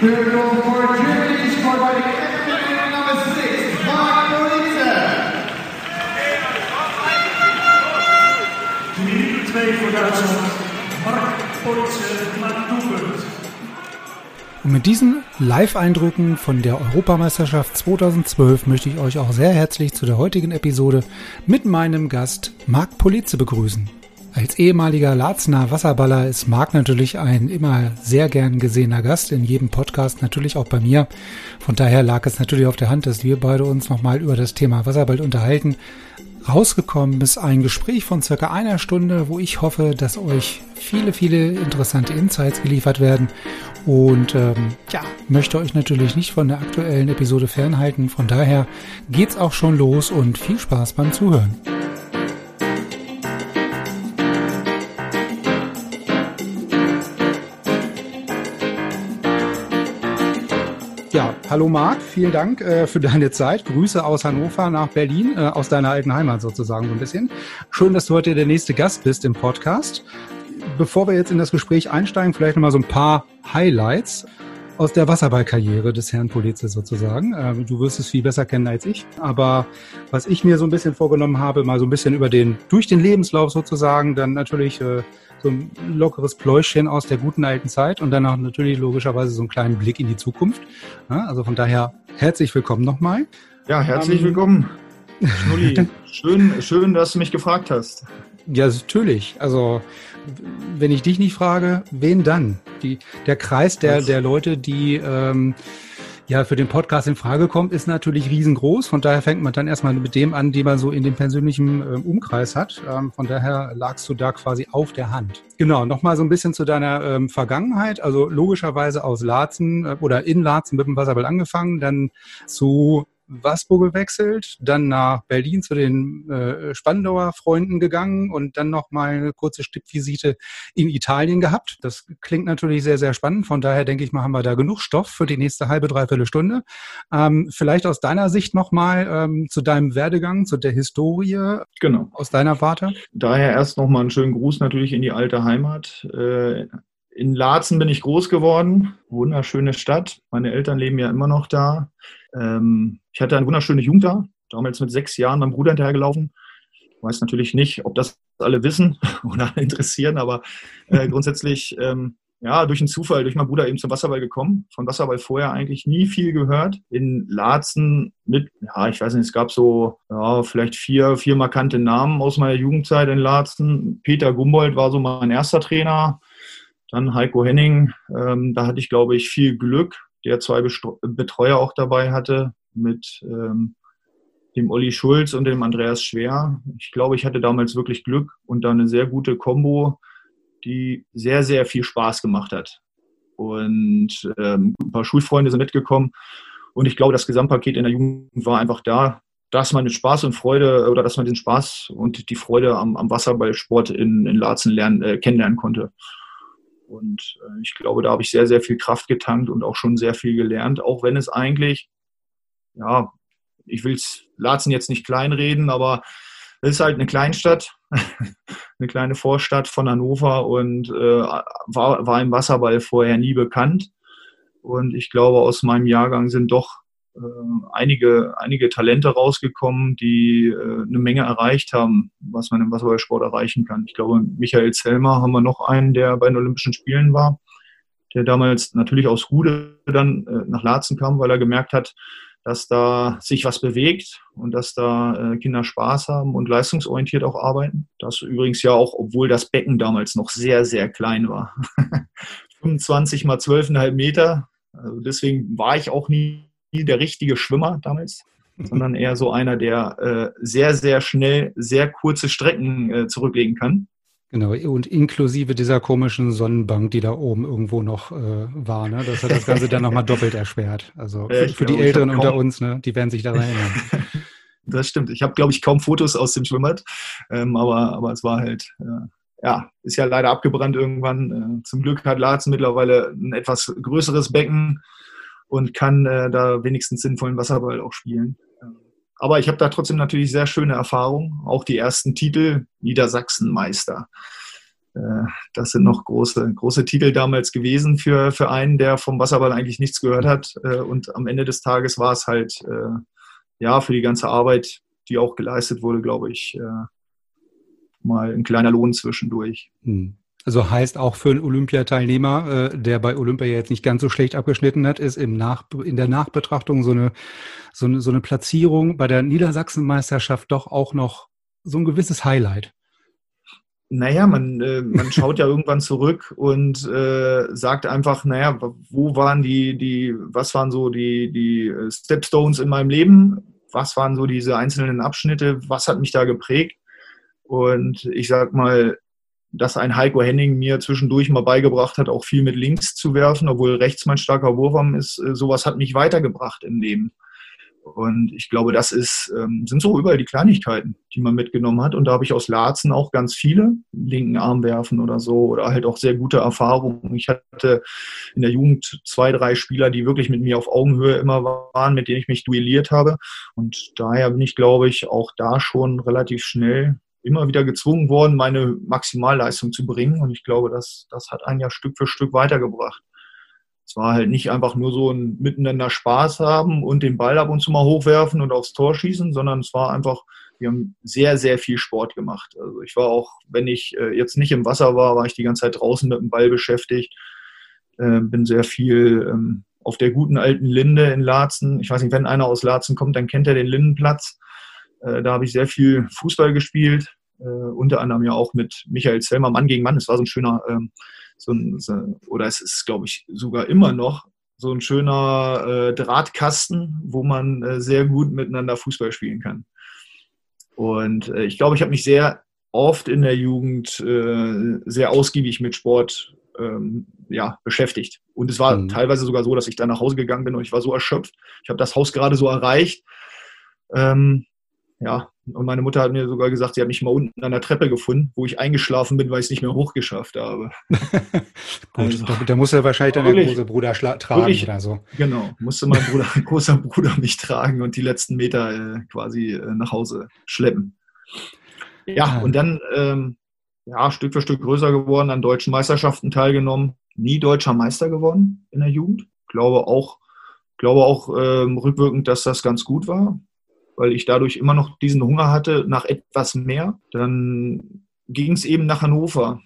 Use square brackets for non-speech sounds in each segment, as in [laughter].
Critical for Germany, scored by the captain number six, Mark Politzer. Minute 2 voor Duitsland. Mark Politzer maakt doelpunt. Und mit diesen Live-Eindrücken von der Europameisterschaft 2012 möchte ich euch auch sehr herzlich zu der heutigen Episode mit meinem Gast Marc Politze begrüßen. Als ehemaliger Larzner Wasserballer ist Marc natürlich ein immer sehr gern gesehener Gast in jedem Podcast, natürlich auch bei mir. Von daher lag es natürlich auf der Hand, dass wir beide uns nochmal über das Thema Wasserball unterhalten. Rausgekommen ist ein Gespräch von circa einer Stunde, wo ich hoffe, dass euch viele, viele interessante Insights geliefert werden. Und ähm, ja, möchte euch natürlich nicht von der aktuellen Episode fernhalten. Von daher geht's auch schon los und viel Spaß beim Zuhören. Hallo Marc, vielen Dank äh, für deine Zeit. Grüße aus Hannover nach Berlin, äh, aus deiner alten Heimat sozusagen so ein bisschen. Schön, dass du heute der nächste Gast bist im Podcast. Bevor wir jetzt in das Gespräch einsteigen, vielleicht nochmal so ein paar Highlights aus der Wasserballkarriere des Herrn Polizei sozusagen. Ähm, du wirst es viel besser kennen als ich. Aber was ich mir so ein bisschen vorgenommen habe, mal so ein bisschen über den, durch den Lebenslauf sozusagen, dann natürlich äh, so ein lockeres Pläuschchen aus der guten alten Zeit und dann auch natürlich logischerweise so einen kleinen Blick in die Zukunft. Ja, also von daher herzlich willkommen nochmal. Ja, herzlich Ähm, willkommen. Schnulli, [laughs] schön, schön, dass du mich gefragt hast. Ja, natürlich. Also wenn ich dich nicht frage, wen dann? Die, der Kreis der, der Leute, die ähm, ja für den Podcast in Frage kommt, ist natürlich riesengroß. Von daher fängt man dann erstmal mit dem an, den man so in dem persönlichen ähm, Umkreis hat. Ähm, von daher lagst du da quasi auf der Hand. Genau, nochmal so ein bisschen zu deiner ähm, Vergangenheit. Also logischerweise aus Laatzen äh, oder in Laatzen mit dem Wasserball angefangen, dann zu Waspo gewechselt, dann nach Berlin zu den äh, Spandauer Freunden gegangen und dann noch mal eine kurze Stippvisite in Italien gehabt. Das klingt natürlich sehr, sehr spannend. Von daher denke ich mal, haben wir da genug Stoff für die nächste halbe, dreiviertel Stunde. Ähm, vielleicht aus deiner Sicht noch mal ähm, zu deinem Werdegang, zu der Historie Genau. aus deiner Warte. Daher erst nochmal einen schönen Gruß natürlich in die alte Heimat. Äh, In Laatzen bin ich groß geworden. Wunderschöne Stadt. Meine Eltern leben ja immer noch da. Ähm, Ich hatte eine wunderschöne Jugend da. Damals mit sechs Jahren meinem Bruder hinterhergelaufen. Ich weiß natürlich nicht, ob das alle wissen [laughs] oder interessieren, aber äh, grundsätzlich ähm, ja, durch einen Zufall, durch meinen Bruder eben zum Wasserball gekommen. Von Wasserball vorher eigentlich nie viel gehört. In Laatzen mit, ja, ich weiß nicht, es gab so, ja, vielleicht vier, vier markante Namen aus meiner Jugendzeit in Laatzen. Peter Gumbold war so mein erster Trainer. Dann Heiko Henning. Ähm, da hatte ich, glaube ich, viel Glück, der zwei Betreuer auch dabei hatte mit ähm, dem Olli Schulz und dem Andreas Schwer. Ich glaube, ich hatte damals wirklich Glück und da eine sehr gute Kombo, die sehr, sehr viel Spaß gemacht hat. Und ähm, ein paar Schulfreunde sind mitgekommen. Und ich glaube, das Gesamtpaket in der Jugend war einfach da, dass man den Spaß und Freude oder dass man den Spaß und die Freude am, am Wasserballsport in, in Laatzen lernen, äh, kennenlernen konnte. Und äh, ich glaube, da habe ich sehr, sehr viel Kraft getankt und auch schon sehr viel gelernt, auch wenn es eigentlich, ja, ich will Laatzen jetzt nicht kleinreden, aber es ist halt eine Kleinstadt, [laughs] eine kleine Vorstadt von Hannover und äh, war, war im Wasserball vorher nie bekannt. Und ich glaube, aus meinem Jahrgang sind doch einige, einige Talente rausgekommen, die äh, eine Menge erreicht haben, was man im Wasserballsport erreichen kann. Ich glaube, Michael Zellmer haben wir noch einen, der bei den Olympischen Spielen war, der damals natürlich aus Rude dann äh, nach Laatzen kam, weil er gemerkt hat, dass da sich was bewegt und dass da äh, Kinder Spaß haben und leistungsorientiert auch arbeiten. Das übrigens ja auch, obwohl das Becken damals noch sehr, sehr klein war. [laughs] 25 mal 12,5 Meter. Also deswegen war ich auch nie der richtige Schwimmer damals. sondern eher so einer, der äh, sehr, sehr schnell sehr kurze Strecken äh, zurücklegen kann. Genau, und inklusive dieser komischen Sonnenbank, die da oben irgendwo noch äh, war, ne? Das hat das Ganze dann nochmal [laughs] doppelt erschwert. Also für, für die Älteren unter uns, ne? Die werden sich daran erinnern. [laughs] Das stimmt. Ich habe, glaube ich, kaum Fotos aus dem Schwimmbad, ähm, aber, aber es war halt, äh, ja, ist ja leider abgebrannt irgendwann. Äh, zum Glück hat Laatzen mittlerweile ein etwas größeres Becken und kann äh, da wenigstens sinnvollen Wasserball auch spielen. Ähm, Aber ich habe da trotzdem natürlich sehr schöne Erfahrungen. Auch die ersten Titel Niedersachsenmeister. Äh, Das sind noch große, große Titel damals gewesen für, für einen, der vom Wasserball eigentlich nichts gehört hat. Äh, Und am Ende des Tages war es halt äh, ja für die ganze Arbeit, die auch geleistet wurde, glaube ich, äh, mal ein kleiner Lohn zwischendurch. Hm. Also heißt auch für einen Olympiateilnehmer, äh, der bei Olympia jetzt nicht ganz so schlecht abgeschnitten hat, ist im Nach in der Nachbetrachtung so eine, so eine, so eine Platzierung bei der Niedersachsenmeisterschaft doch auch noch so ein gewisses Highlight. Naja, man, äh, man schaut ja irgendwann zurück und äh, sagt einfach, naja, wo waren die, die, was waren so die, die äh, Stepstones in meinem Leben? Was waren so diese einzelnen Abschnitte? Was hat mich da geprägt? Und ich sag mal, dass ein Heiko Henning mir zwischendurch mal beigebracht hat, auch viel mit links zu werfen, obwohl rechts mein starker Wurfarm ist, äh, sowas hat mich weitergebracht im Leben. Und ich glaube, das ist, ähm, sind so überall die Kleinigkeiten, die man mitgenommen hat. Und da habe ich aus Laatzen auch ganz viele, linken Arm werfen oder so, oder halt auch sehr gute Erfahrungen. Ich hatte in der Jugend zwei, drei Spieler, die wirklich mit mir auf Augenhöhe immer waren, mit denen ich mich duelliert habe. Und daher bin ich, glaube ich, auch da schon relativ schnell immer wieder gezwungen worden, meine Maximalleistung zu bringen. Und ich glaube, das, das hat einen ja Stück für Stück weitergebracht. Es war halt nicht einfach nur so ein miteinander Spaß haben und den Ball ab und zu mal hochwerfen und aufs Tor schießen, sondern es war einfach, wir haben sehr, sehr viel Sport gemacht. Also ich war auch, wenn ich äh, jetzt nicht im Wasser war, war ich die ganze Zeit draußen mit dem Ball beschäftigt. Äh, bin sehr viel ähm, auf der guten alten Linde in Laatzen. Ich weiß nicht, wenn einer aus Laatzen kommt, dann kennt er den Lindenplatz. Äh, da habe ich sehr viel Fußball gespielt, äh, unter anderem ja auch mit Michael Zellmer, Mann gegen Mann. Es war so ein schöner, ähm, so ein, so, oder es ist, glaube ich, sogar immer noch so ein schöner äh, Drahtkasten, wo man äh, sehr gut miteinander Fußball spielen kann. Und äh, ich glaube, ich habe mich sehr oft in der Jugend äh, sehr ausgiebig mit Sport ähm, ja, beschäftigt. Und es war Mhm. teilweise sogar so, dass ich dann nach Hause gegangen bin und ich war so erschöpft. Ich habe das Haus gerade so erreicht. Ähm, ja, und meine Mutter hat mir sogar gesagt, sie hat mich mal unten an der Treppe gefunden, wo ich eingeschlafen bin, weil ich es nicht mehr hochgeschafft habe. [laughs] Gut, Also- da, muss er wahrscheinlich dann der Wirklich- große Bruder tragen wirklich- oder so. Genau, musste mein Bruder, [laughs] großer Bruder mich tragen und die letzten Meter äh, quasi äh, nach Hause schleppen. Ja, Ah. und dann ähm, ja, Stück für Stück größer geworden, an deutschen Meisterschaften teilgenommen, nie deutscher Meister geworden in der Jugend. Glaube auch, glaube auch ähm, rückwirkend, dass das ganz gut war, weil ich dadurch immer noch diesen Hunger hatte nach etwas mehr. Dann ging es eben nach Hannover,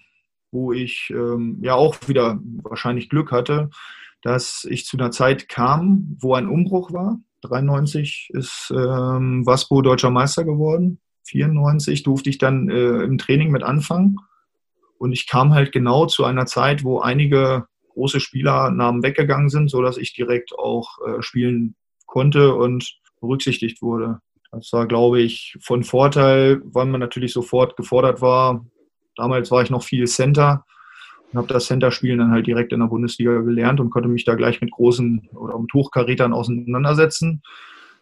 wo ich ähm, ja auch wieder wahrscheinlich Glück hatte, dass ich zu einer Zeit kam, wo ein Umbruch war. 93 ist ähm, Waspo deutscher Meister geworden. 94 durfte ich dann äh, im Training mit anfangen. Und ich kam halt genau zu einer Zeit, wo einige große Spielernamen weggegangen sind, sodass ich direkt auch äh, spielen konnte und berücksichtigt wurde. Das war, glaube ich, von Vorteil, weil man natürlich sofort gefordert war. Damals war ich noch viel Center und habe das Center-Spielen dann halt direkt in der Bundesliga gelernt und konnte mich da gleich mit großen oder mit Hochkarätern auseinandersetzen.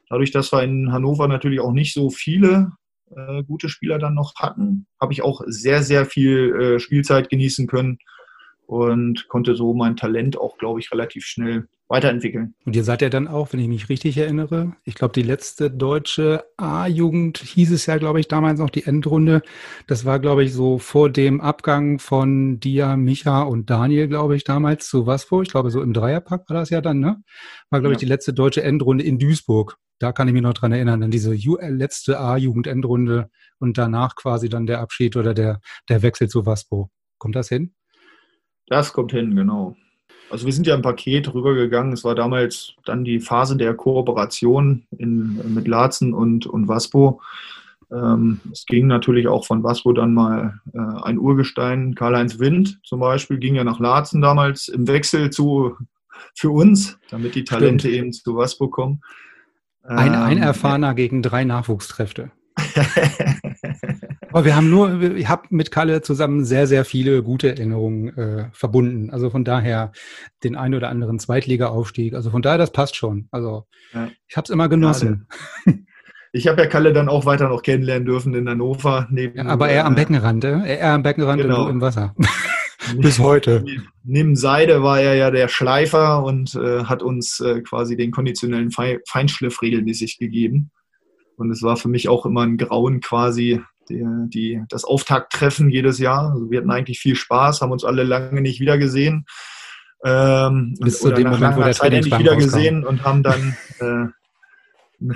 Dadurch, dass wir in Hannover natürlich auch nicht so viele äh, gute Spieler dann noch hatten, habe ich auch sehr, sehr viel äh, Spielzeit genießen können und konnte so mein Talent auch, glaube ich, relativ schnell weiterentwickeln. Und ihr seid ja dann auch, wenn ich mich richtig erinnere, ich glaube, die letzte deutsche A-Jugend hieß es ja, glaube ich, damals noch die Endrunde. Das war, glaube ich, so vor dem Abgang von Dia, Micha und Daniel, glaube ich, damals zu Waspo. Ich glaube, so im Dreierpack war das ja dann, ne? War, glaube ich, Ja. die letzte deutsche Endrunde in Duisburg. Da kann ich mich noch dran erinnern, an diese äh, letzte A-Jugend-Endrunde und danach quasi dann der Abschied oder der, der Wechsel zu Waspo. Kommt das hin? Das kommt hin, genau. Also wir sind ja im Paket rübergegangen. Es war damals dann die Phase der Kooperation in, mit Laatzen und, und Waspo. Ähm, es ging natürlich auch von Waspo dann mal äh, ein Urgestein, Karl-Heinz Wind zum Beispiel, ging ja nach Laatzen damals im Wechsel zu für uns, damit die Talente eben zu Waspo kommen. Ein, ein Ähm, Erfahrener gegen drei Nachwuchskräfte. [laughs] Aber wir haben nur, ich habe mit Kalle zusammen sehr, sehr viele gute Erinnerungen äh, verbunden. Also von daher den ein oder anderen Zweitliga-Aufstieg. Also von daher, das passt schon. Also Ja. ich habe es immer genossen. Ich habe ja Kalle dann auch weiter noch kennenlernen dürfen in Hannover. Neben, Ja, aber er am äh, Beckenrand, äh? er am Beckenrand Genau. im Wasser. [laughs] Bis heute. Neben Seide war er ja der Schleifer und äh, hat uns äh, quasi den konditionellen Fei Feinschliff regelmäßig gegeben. Und es war für mich auch immer ein Grauen quasi, die, die, das Auftakttreffen jedes Jahr. Also wir hatten eigentlich viel Spaß, haben uns alle lange nicht wiedergesehen. Ähm, Bis zu dem nach Moment, wo der Zeit endlich Trainingsplan wieder rauskam. gesehen und haben dann äh, [laughs]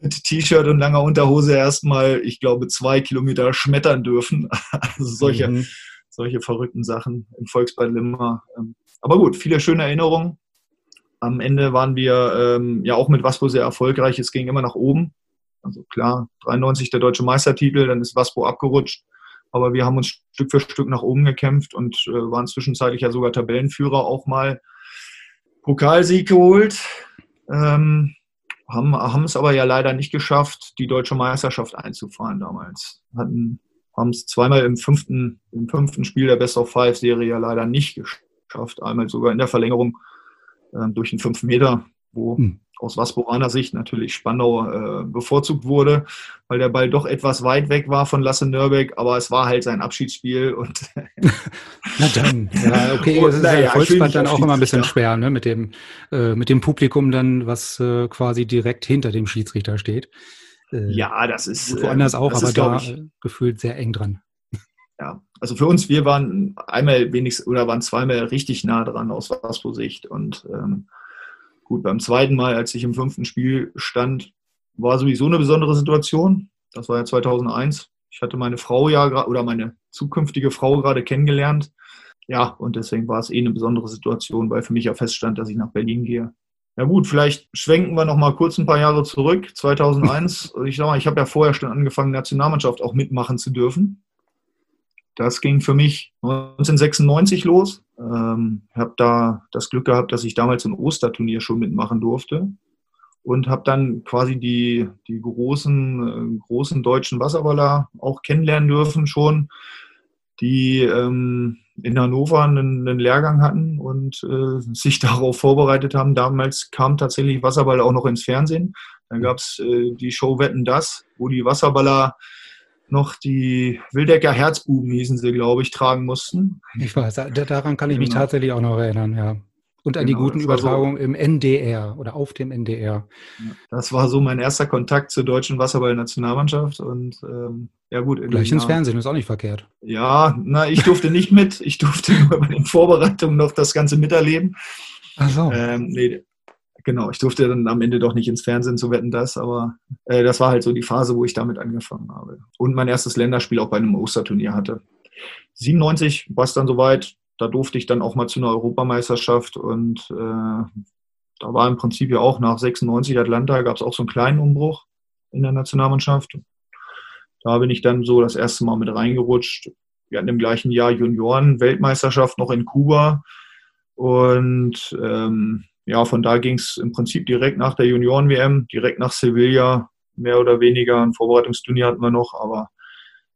mit T-Shirt und langer Unterhose erstmal, ich glaube, zwei Kilometer schmettern dürfen. [laughs] Also solche, Mhm. solche verrückten Sachen im Volksbad Limmer. Ähm, Aber gut, viele schöne Erinnerungen. Am Ende waren wir ähm, ja auch mit Waspo sehr erfolgreich. Es ging immer nach oben. Also klar, 93 der deutsche Meistertitel, dann ist Waspo abgerutscht. Aber wir haben uns Stück für Stück nach oben gekämpft und äh, waren zwischenzeitlich ja sogar Tabellenführer auch mal. Pokalsieg geholt. Ähm, haben, haben es aber ja leider nicht geschafft, die deutsche Meisterschaft einzufahren damals. Hatten, haben es zweimal im fünften, im fünften Spiel der Best of Five Serie ja leider nicht geschafft. Einmal sogar in der Verlängerung ähm, durch den 5 Meter, wo Hm. Aus Wasporaner Sicht natürlich Spandau äh, bevorzugt wurde, weil der Ball doch etwas weit weg war von Lasse Nürbeck, aber es war halt sein Abschiedsspiel und [laughs] Na dann, ja, okay, Oh, es ist naja, ja Volksbad nicht dann auch immer ein bisschen schwer, ne, mit dem, äh, mit dem Publikum dann, was äh, quasi direkt hinter dem Schiedsrichter steht. Äh, ja, das ist gut, woanders auch, das aber ist, da ich, äh, gefühlt sehr eng dran. ja, also für uns, wir waren einmal wenigstens oder waren zweimal richtig nah dran aus Waspo-Sicht. Und ähm, gut, beim zweiten Mal, als ich im fünften Spiel stand, war sowieso eine besondere Situation. Das war ja 2001. Ich hatte meine Frau ja oder meine zukünftige Frau gerade kennengelernt. Ja, und deswegen war es eh eine besondere Situation, weil für mich ja feststand, dass ich nach Berlin gehe. Ja gut, vielleicht schwenken wir noch mal kurz ein paar Jahre zurück. 2001, ich sag mal, ich habe ja vorher schon angefangen, Nationalmannschaft auch mitmachen zu dürfen. Das ging für mich 1996 los. Ähm, habe da das Glück gehabt, dass ich damals ein Osterturnier schon mitmachen durfte und habe dann quasi die, die großen, äh, großen deutschen Wasserballer auch kennenlernen dürfen schon, die ähm, in Hannover einen, einen Lehrgang hatten und äh, sich [laughs] darauf vorbereitet haben. Damals kam tatsächlich Wasserball auch noch ins Fernsehen. Dann gab es äh, die Show Wetten das, wo die Wasserballer noch die Wildecker Herzbuben hießen sie, glaube ich, tragen mussten. Ich weiß, da, daran kann ich mich Genau. tatsächlich auch noch erinnern, ja. Und an die Genau, guten das war so- Übertragungen im NDR oder auf dem NDR. Das war so mein erster Kontakt zur deutschen Wasserball-Nationalmannschaft und ähm, ja gut. Gleich ins Fernsehen, ist auch nicht verkehrt. Ja, na, ich durfte nicht mit. Ich durfte [laughs] nur bei den Vorbereitungen noch das Ganze miterleben. Ach so. Ähm, nee, genau, ich durfte dann am Ende doch nicht ins Fernsehen zu wetten, das, aber äh, das war halt so die Phase, wo ich damit angefangen habe. Und mein erstes Länderspiel auch bei einem Osterturnier hatte. 97 war es dann soweit, da durfte ich dann auch mal zu einer Europameisterschaft und äh, da war im Prinzip ja auch nach 96 Atlanta gab es auch so einen kleinen Umbruch in der Nationalmannschaft. Da bin ich dann so das erste Mal mit reingerutscht. Wir hatten im gleichen Jahr Junioren-Weltmeisterschaft noch in Kuba. Und ähm, ja, von da ging es im Prinzip direkt nach der Junioren-WM, direkt nach Sevilla, mehr oder weniger. Ein Vorbereitungsturnier hatten wir noch, aber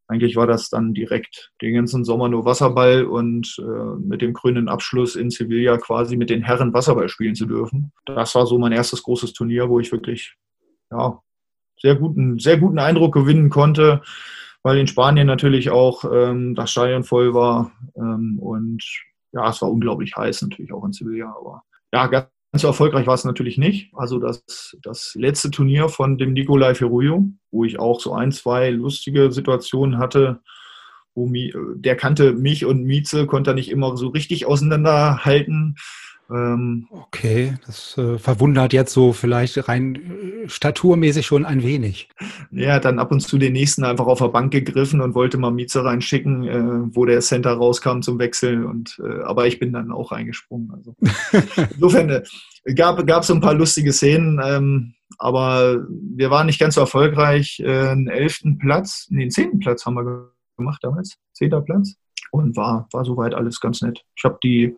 eigentlich war das dann direkt den ganzen Sommer nur Wasserball und äh, mit dem grünen Abschluss in Sevilla quasi mit den Herren Wasserball spielen zu dürfen. Das war so mein erstes großes Turnier, wo ich wirklich ja, sehr guten, sehr guten Eindruck gewinnen konnte, weil in Spanien natürlich auch ähm, das Stadion voll war ähm, und ja, es war unglaublich heiß natürlich auch in Sevilla, aber ja, ganz so erfolgreich war es natürlich nicht. Also das, das letzte Turnier von dem Nicolai Ferruyo, wo ich auch so ein, zwei lustige Situationen hatte, wo mi, der kannte mich und Mieze, konnte er nicht immer so richtig auseinanderhalten. Ähm, Okay, das äh, verwundert jetzt so vielleicht rein äh, staturmäßig schon ein wenig. Hat dann ab und zu den nächsten einfach auf der Bank gegriffen und wollte mal Mieze reinschicken, äh, wo der Center rauskam zum Wechseln. Und, äh, aber ich bin dann auch reingesprungen. Also. [laughs] Insofern äh, gab es so ein paar lustige Szenen, ähm, aber wir waren nicht ganz so erfolgreich. Äh, einen elften Platz, nee, einen zehnten Platz haben wir gemacht damals, zehnter Platz. Und war, war soweit alles ganz nett. Ich habe die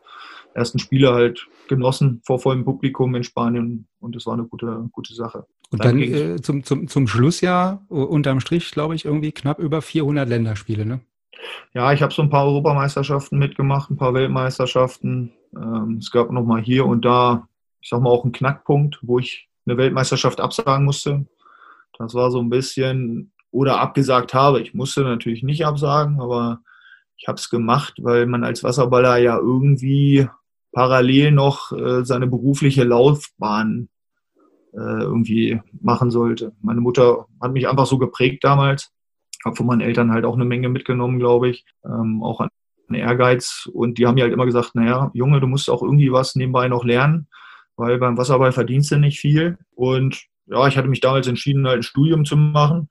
ersten Spiele halt genossen vor vollem Publikum in Spanien und das war eine gute, gute Sache. Und dann, dann äh, zum, zum, zum Schlussjahr uh, unterm Strich, glaube ich, irgendwie knapp über 400 Länderspiele, ne? Ja, ich habe so ein paar Europameisterschaften mitgemacht, ein paar Weltmeisterschaften. Ähm, es gab noch mal hier und da, ich sag mal, auch einen Knackpunkt, wo ich eine Weltmeisterschaft absagen musste. Das war so ein bisschen, oder abgesagt habe. Ich musste natürlich nicht absagen, aber ich habe es gemacht, weil man als Wasserballer ja irgendwie parallel noch äh, seine berufliche Laufbahn äh, irgendwie machen sollte. Meine Mutter hat mich einfach so geprägt damals. Habe von meinen Eltern halt auch eine Menge mitgenommen, glaube ich. Ähm, auch an Ehrgeiz. Und die haben mir halt immer gesagt, naja, Junge, du musst auch irgendwie was nebenbei noch lernen, weil beim Wasserball verdienst du nicht viel. Und ja, ich hatte mich damals entschieden, halt ein Studium zu machen,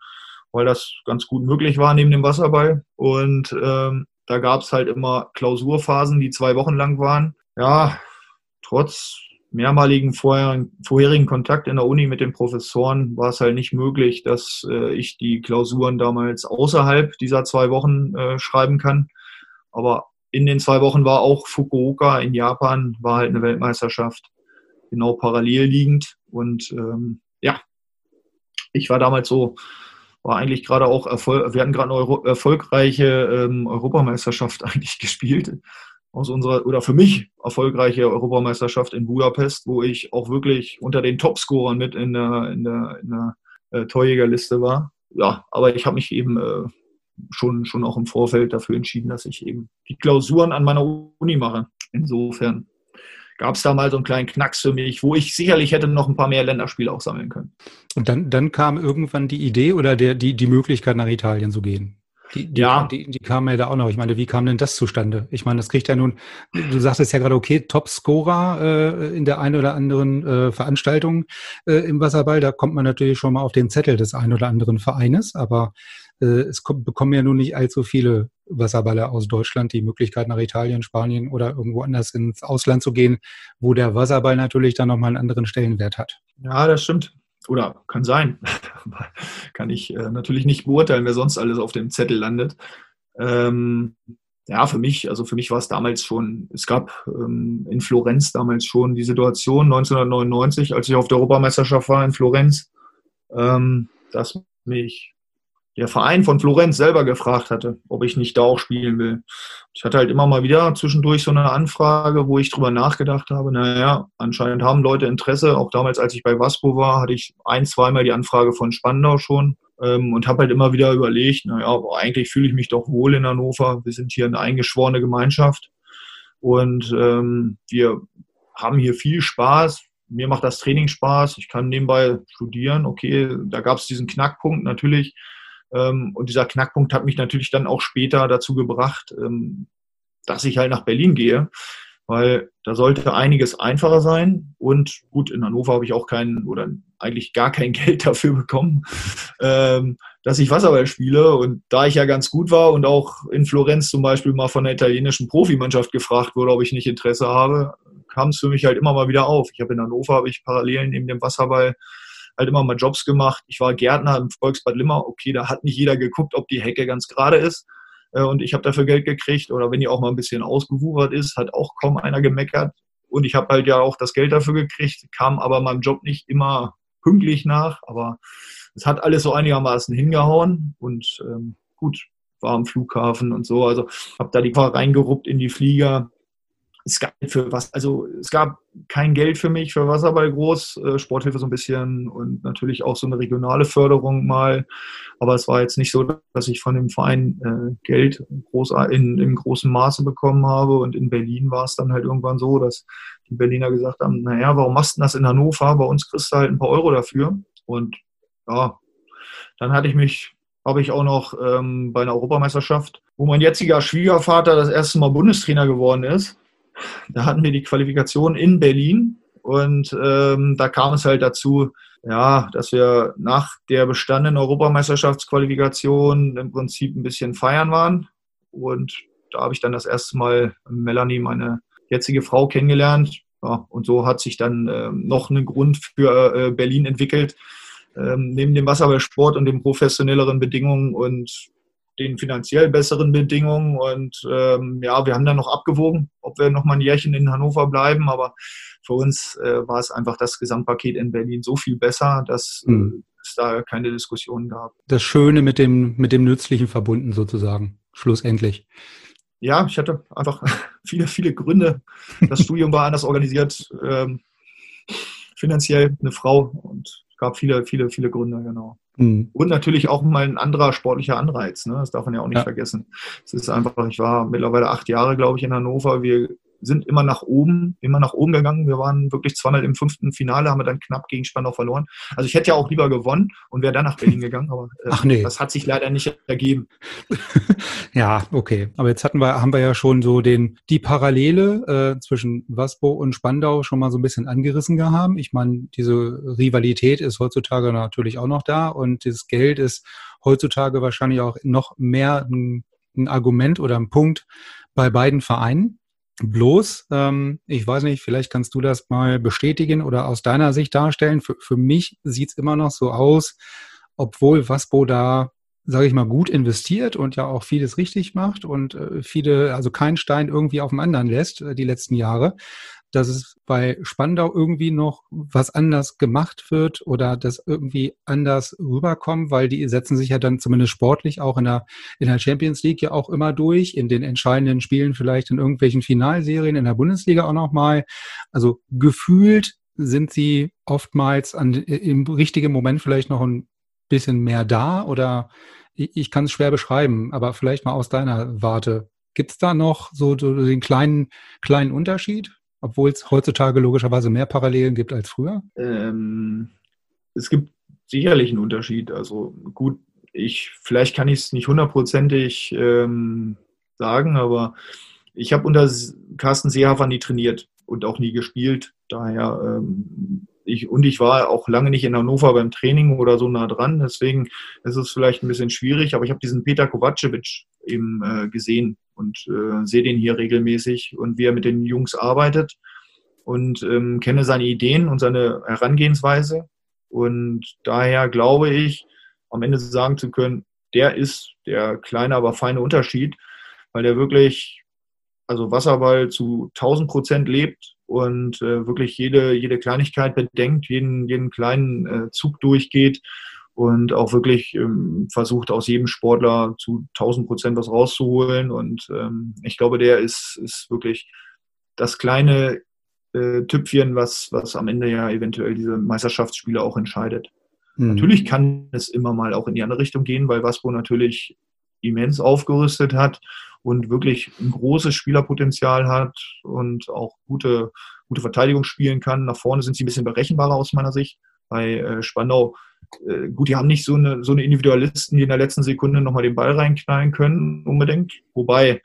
weil das ganz gut möglich war neben dem Wasserball. Und ähm, da gab es halt immer Klausurphasen, die zwei Wochen lang waren. Ja, trotz mehrmaligen vorherigen Kontakt in der Uni mit den Professoren war es halt nicht möglich, dass äh, ich die Klausuren damals außerhalb dieser zwei Wochen äh, schreiben kann. Aber in den zwei Wochen war auch Fukuoka in Japan, war halt eine Weltmeisterschaft, genau parallel liegend. Und ähm, ja, ich war damals so, war eigentlich gerade auch, Erfolg, wir hatten gerade eine Euro, erfolgreiche ähm, Europameisterschaft [laughs] eigentlich gespielt aus unserer oder für mich erfolgreiche Europameisterschaft in Budapest, wo ich auch wirklich unter den Topscorern mit in der, in der, in der äh, Torjägerliste war. Ja, aber ich habe mich eben äh, schon, schon auch im Vorfeld dafür entschieden, dass ich eben die Klausuren an meiner Uni mache. Insofern gab es da mal so einen kleinen Knacks für mich, wo ich sicherlich hätte noch ein paar mehr Länderspiele auch sammeln können. Und dann, dann kam irgendwann die Idee oder der, die, die Möglichkeit, nach Italien zu gehen? Die, die, ja. die, die kamen ja da auch noch. Ich meine, wie kam denn das zustande? Ich meine, das kriegt ja nun, du sagtest ja gerade, okay, Top-Scorer äh, in der einen oder anderen äh, Veranstaltung äh, im Wasserball. Da kommt man natürlich schon mal auf den Zettel des einen oder anderen Vereines, aber äh, es kommt, bekommen ja nun nicht allzu viele Wasserballer aus Deutschland die Möglichkeit, nach Italien, Spanien oder irgendwo anders ins Ausland zu gehen, wo der Wasserball natürlich dann nochmal einen anderen Stellenwert hat. Ja, das stimmt oder kann sein, [laughs] kann ich äh, natürlich nicht beurteilen, wer sonst alles auf dem Zettel landet. Ähm, ja, für mich, also für mich war es damals schon, es gab ähm, in Florenz damals schon die Situation 1999, als ich auf der Europameisterschaft war in Florenz, ähm, dass mich der Verein von Florenz selber gefragt hatte, ob ich nicht da auch spielen will. Ich hatte halt immer mal wieder zwischendurch so eine Anfrage, wo ich drüber nachgedacht habe, naja, anscheinend haben Leute Interesse. Auch damals, als ich bei Waspo war, hatte ich ein, zweimal die Anfrage von Spandau schon ähm, und habe halt immer wieder überlegt, naja, eigentlich fühle ich mich doch wohl in Hannover. Wir sind hier eine eingeschworene Gemeinschaft und ähm, wir haben hier viel Spaß. Mir macht das Training Spaß. Ich kann nebenbei studieren. Okay, da gab es diesen Knackpunkt natürlich und dieser Knackpunkt hat mich natürlich dann auch später dazu gebracht, ähm, dass ich halt nach Berlin gehe, weil da sollte einiges einfacher sein. Und gut, in Hannover habe ich auch keinen oder eigentlich gar kein [laughs] Geld dafür bekommen, ähm, dass ich Wasserball spiele. Und da ich ja ganz gut war und auch in Florenz zum Beispiel mal von der italienischen Profimannschaft gefragt wurde, ob ich nicht Interesse habe, kam es für mich halt immer mal wieder auf. Ich habe in Hannover habe ich parallel neben dem Wasserball halt immer mal Jobs gemacht. Ich war Gärtner im Volksbad Limmer. Okay, da hat nicht jeder geguckt, ob die Hecke ganz gerade ist. Äh, und ich habe dafür Geld gekriegt. Oder wenn die auch mal ein bisschen ausgewuchert ist, hat auch kaum einer gemeckert. Und ich habe halt ja auch das Geld dafür gekriegt, kam aber meinem Job nicht immer pünktlich nach. Aber es hat alles so einigermaßen hingehauen. Und ähm, gut, war am Flughafen und so. Also habe da die paar reingeruppt in die Flieger, es gab für was, also es gab kein Geld für mich für Wasserball groß, äh, Sporthilfe so ein bisschen und natürlich auch so eine regionale Förderung mal. Aber es war jetzt nicht so, dass ich von dem Verein äh, Geld groß in, in großem Maße bekommen habe. Und in Berlin war es dann halt irgendwann so, dass die Berliner gesagt haben, naja, warum machst du das in Hannover? Bei uns kriegst du halt ein paar Euro dafür. Und ja, dann hatte ich mich habe ich auch noch ähm, bei einer Europameisterschaft, wo mein jetziger Schwiegervater das erste Mal Bundestrainer geworden ist. Da hatten wir die Qualifikation in Berlin und ähm, da kam es halt dazu, ja, dass wir nach der bestandenen Europameisterschaftsqualifikation im Prinzip ein bisschen feiern waren. Und da habe ich dann das erste Mal Melanie, meine jetzige Frau, kennengelernt. Ja, und so hat sich dann äh, noch ein Grund für äh, Berlin entwickelt, ähm, neben dem Wasserballsport und den professionelleren Bedingungen. Und den finanziell besseren Bedingungen. Und ähm, ja, wir haben dann noch abgewogen, ob wir noch mal ein Jährchen in Hannover bleiben. Aber für uns äh, war es einfach das Gesamtpaket in Berlin so viel besser, dass mhm. es da keine Diskussion gab. Das Schöne mit dem, mit dem Nützlichen verbunden sozusagen, schlussendlich. Ja, ich hatte einfach [laughs] viele, viele Gründe. Das Studium war anders organisiert, ähm, finanziell eine Frau und es gab viele, viele, viele Gründe, genau. Mhm. Und natürlich auch mal ein anderer sportlicher Anreiz. Ne? Das darf man ja auch nicht ja. vergessen. Es ist einfach, ich war mittlerweile acht Jahre, glaube ich, in Hannover. Wir sind immer nach oben, immer nach oben gegangen. Wir waren wirklich zweimal im fünften Finale, haben wir dann knapp gegen Spandau verloren. Also ich hätte ja auch lieber gewonnen und wäre dann nach Berlin gegangen, aber äh, Ach nee. das hat sich leider nicht ergeben. [laughs] ja, okay. Aber jetzt hatten wir, haben wir ja schon so den, die Parallele äh, zwischen Waspo und Spandau schon mal so ein bisschen angerissen gehabt. Ich meine, diese Rivalität ist heutzutage natürlich auch noch da und das Geld ist heutzutage wahrscheinlich auch noch mehr ein, ein Argument oder ein Punkt bei beiden Vereinen. Bloß, ähm, ich weiß nicht, vielleicht kannst du das mal bestätigen oder aus deiner Sicht darstellen. Für, für mich sieht es immer noch so aus, obwohl Waspo da, sage ich mal, gut investiert und ja auch vieles richtig macht und äh, viele, also kein Stein irgendwie auf dem anderen lässt, äh, die letzten Jahre, dass es bei Spandau irgendwie noch was anders gemacht wird oder das irgendwie anders rüberkommt, weil die setzen sich ja dann zumindest sportlich auch in der, in der Champions League ja auch immer durch, in den entscheidenden Spielen vielleicht in irgendwelchen Finalserien, in der Bundesliga auch nochmal. Also gefühlt sind sie oftmals an, im richtigen Moment vielleicht noch ein bisschen mehr da oder ich, ich kann es schwer beschreiben, aber vielleicht mal aus deiner Warte. Gibt es da noch so, so den kleinen, kleinen Unterschied? Obwohl es heutzutage logischerweise mehr Parallelen gibt als früher? Ähm, es gibt sicherlich einen Unterschied. Also gut, ich vielleicht kann ich es nicht hundertprozentig ähm, sagen, aber ich habe unter Carsten Seehafer nie trainiert und auch nie gespielt. Daher ähm, ich, und ich war auch lange nicht in Hannover beim Training oder so nah dran. Deswegen ist es vielleicht ein bisschen schwierig. Aber ich habe diesen Peter Kovacevic eben äh, gesehen und äh, sehe den hier regelmäßig und wie er mit den Jungs arbeitet und ähm, kenne seine Ideen und seine Herangehensweise. Und daher glaube ich, am Ende sagen zu können, der ist der kleine, aber feine Unterschied, weil der wirklich, also Wasserball zu 1000 Prozent lebt und äh, wirklich jede, jede Kleinigkeit bedenkt, jeden, jeden kleinen äh, Zug durchgeht und auch wirklich ähm, versucht, aus jedem Sportler zu 1000 Prozent was rauszuholen. Und ähm, ich glaube, der ist, ist wirklich das kleine äh, Tüpfchen, was, was am Ende ja eventuell diese Meisterschaftsspiele auch entscheidet. Mhm. Natürlich kann es immer mal auch in die andere Richtung gehen, weil Waspo natürlich immens aufgerüstet hat und wirklich ein großes Spielerpotenzial hat und auch gute, gute Verteidigung spielen kann. Nach vorne sind sie ein bisschen berechenbarer aus meiner Sicht. Bei äh, Spandau, äh, gut, die haben nicht so eine, so eine Individualisten, die in der letzten Sekunde nochmal den Ball reinknallen können, unbedingt. Wobei,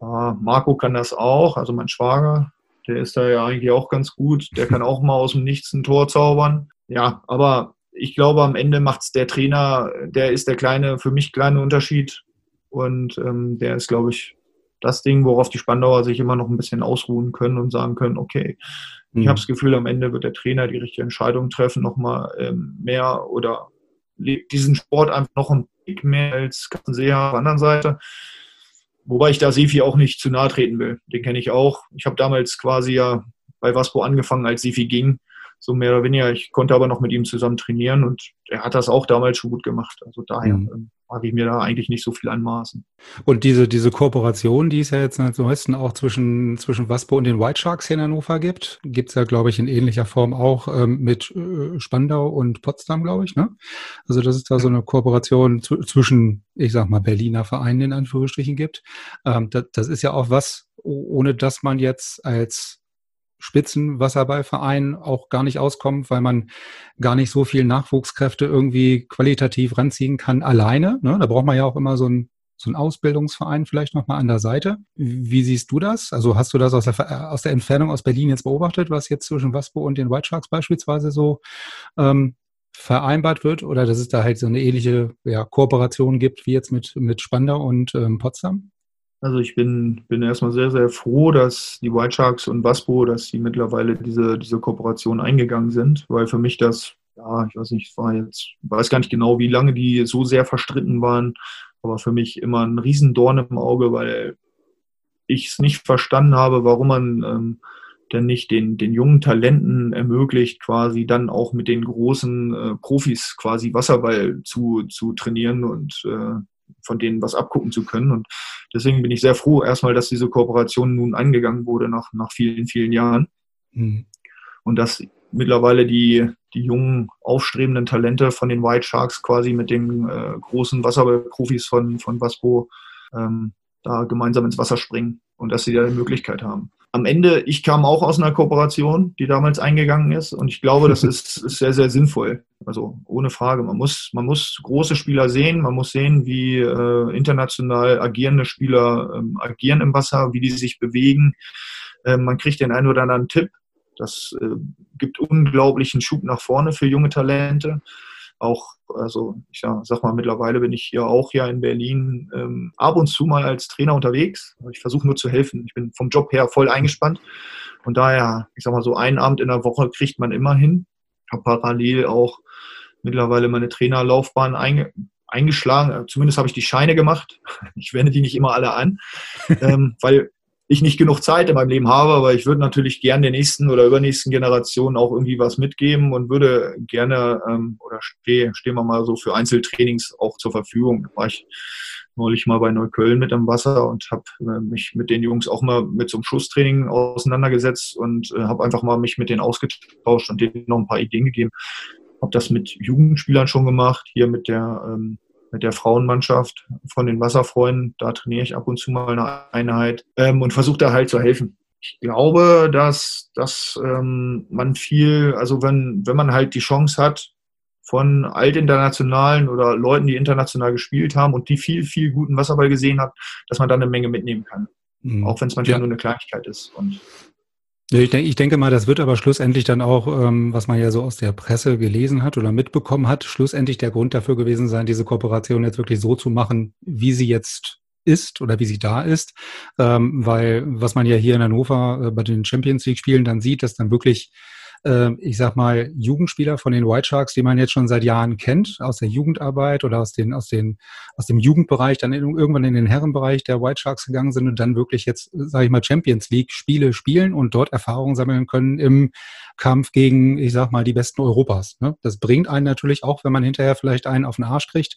äh, Marco kann das auch, also mein Schwager, der ist da ja eigentlich auch ganz gut. Der kann auch mal aus dem Nichts ein Tor zaubern. Ja, aber ich glaube, am Ende macht es der Trainer, der ist der kleine, für mich kleine Unterschied. Und ähm, der ist, glaube ich, das Ding, worauf die Spandauer sich immer noch ein bisschen ausruhen können und sagen können, okay, mhm. ich habe das Gefühl, am Ende wird der Trainer die richtige Entscheidung treffen, nochmal ähm, mehr oder diesen Sport einfach noch ein Tick mehr als Kassenseher auf der anderen Seite. Wobei ich da Sefi auch nicht zu nahe treten will. Den kenne ich auch. Ich habe damals quasi ja bei Waspo angefangen, als Sefi ging. So mehr oder weniger. Ich konnte aber noch mit ihm zusammen trainieren und er hat das auch damals schon gut gemacht. Also daher mhm. Ähm, mag ich mir da eigentlich nicht so viel anmaßen. Und diese, diese Kooperation, die es ja jetzt am meisten auch zwischen, zwischen Waspo und den White Sharks hier in Hannover gibt, gibt es ja, glaube ich, in ähnlicher Form auch ähm, mit äh, Spandau und Potsdam, glaube ich. Ne? Also, dass es da so eine Kooperation zwischen, ich sag mal, Berliner Vereinen in Anführungsstrichen gibt. Ähm, das, das ist ja auch was, ohne dass man jetzt als Spitzenwasserballverein auch gar nicht auskommt, weil man gar nicht so viel Nachwuchskräfte irgendwie qualitativ ranziehen kann alleine. Ne? Da braucht man ja auch immer so ein so ein Ausbildungsverein vielleicht nochmal an der Seite. Wie siehst du das? Also hast du das aus der, aus der Entfernung aus Berlin jetzt beobachtet, was jetzt zwischen Waspo und den White Sharks beispielsweise so ähm, vereinbart wird oder dass es da halt so eine ähnliche ja, Kooperation gibt wie jetzt mit, mit Spandau und ähm, Potsdam? Also ich bin, bin erstmal sehr, sehr froh, dass die White Sharks und Waspo, dass sie mittlerweile diese, diese Kooperation eingegangen sind, weil für mich das, ja, ich weiß nicht, war jetzt, weiß gar nicht genau, wie lange die so sehr verstritten waren. aber für mich immer ein Riesendorn im Auge, weil ich es nicht verstanden habe, warum man ähm, denn nicht den, den jungen Talenten ermöglicht, quasi dann auch mit den großen äh, Profis quasi Wasserball zu, zu trainieren und äh, von denen was abgucken zu können. Und deswegen bin ich sehr froh, erstmal, dass diese Kooperation nun angegangen wurde nach, nach vielen, vielen Jahren. Mhm. Und dass mittlerweile die, die jungen, aufstrebenden Talente von den White Sharks quasi mit den äh, großen Wasserballprofis von, von Waspo ähm, da gemeinsam ins Wasser springen und dass sie da die Möglichkeit haben. Am Ende, ich kam auch aus einer Kooperation, die damals eingegangen ist und ich glaube, das [laughs] ist, ist sehr, sehr sinnvoll. Also ohne Frage. Man muss, man muss große Spieler sehen, man muss sehen, wie äh, international agierende Spieler ähm, agieren im Wasser, wie die sich bewegen. Ähm, man kriegt den einen oder anderen Tipp. Das äh, gibt unglaublichen Schub nach vorne für junge Talente auch, also ich sag mal, mittlerweile bin ich hier auch ja in Berlin ähm, ab und zu mal als Trainer unterwegs. Ich versuche nur zu helfen. Ich bin vom Job her voll eingespannt. Und daher, ich sag mal, so einen Abend in der Woche kriegt man immer hin. Ich habe parallel auch mittlerweile meine Trainerlaufbahn einge eingeschlagen. Zumindest habe ich die Scheine gemacht. [laughs] Ich wende die nicht immer alle an, ähm, weil ich nicht genug Zeit in meinem Leben habe, aber ich würde natürlich gerne der nächsten oder übernächsten Generation auch irgendwie was mitgeben und würde gerne ähm, oder stehe stehen wir mal so für Einzeltrainings auch zur Verfügung. Da war ich neulich mal bei Neukölln mit am Wasser und habe äh, mich mit den Jungs auch mal mit so einem Schusstraining auseinandergesetzt und äh, habe einfach mal mich mit denen ausgetauscht und denen noch ein paar Ideen gegeben. Habe das mit Jugendspielern schon gemacht, hier mit der ähm, mit der Frauenmannschaft von den Wasserfreunden. Da trainiere ich ab und zu mal eine Einheit ähm, und versuche da halt zu helfen. Ich glaube, dass, dass ähm, man viel, also wenn, wenn man halt die Chance hat, von altinternationalen oder Leuten, die international gespielt haben und die viel, viel guten Wasserball gesehen hat, dass man da eine Menge mitnehmen kann. Mhm. Auch wenn es manchmal ja. nur eine Kleinigkeit ist. Und ich denke, ich denke mal, das wird aber schlussendlich dann auch, ähm, was man ja so aus der Presse gelesen hat oder mitbekommen hat, schlussendlich der Grund dafür gewesen sein, diese Kooperation jetzt wirklich so zu machen, wie sie jetzt ist oder wie sie da ist. Ähm, weil was man ja hier in Hannover äh, bei den Champions League-Spielen dann sieht, dass dann wirklich äh, ich sag mal, Jugendspieler von den White Sharks, die man jetzt schon seit Jahren kennt, aus der Jugendarbeit oder aus, den, aus, den, aus dem Jugendbereich, dann in, irgendwann in den Herrenbereich der White Sharks gegangen sind und dann wirklich jetzt, sage ich mal, Champions League Spiele spielen und dort Erfahrungen sammeln können im Kampf gegen, ich sag mal, die besten Europas. Ne? Das bringt einen natürlich auch, wenn man hinterher vielleicht einen auf den Arsch kriegt,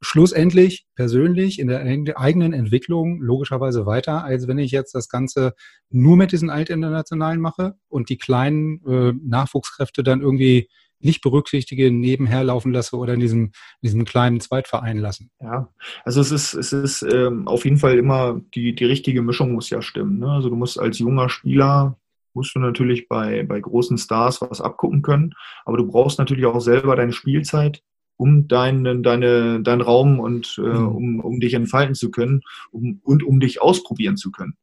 schlussendlich persönlich in der eigenen Entwicklung logischerweise weiter, als wenn ich jetzt das Ganze nur mit diesen Altinternationalen mache und die kleinen äh, Nachwuchskräfte dann irgendwie nicht berücksichtige, nebenher laufen lasse oder in diesem, in diesem kleinen Zweitverein lassen. Ja, also es ist, es ist ähm, auf jeden Fall immer die, die richtige Mischung muss ja stimmen. Ne? Also du musst als junger Spieler musst du natürlich bei, bei großen Stars was abgucken können, aber du brauchst natürlich auch selber deine Spielzeit um deinen, deine, deinen Raum und äh, mhm. um, um dich entfalten zu können um, und um dich ausprobieren zu können.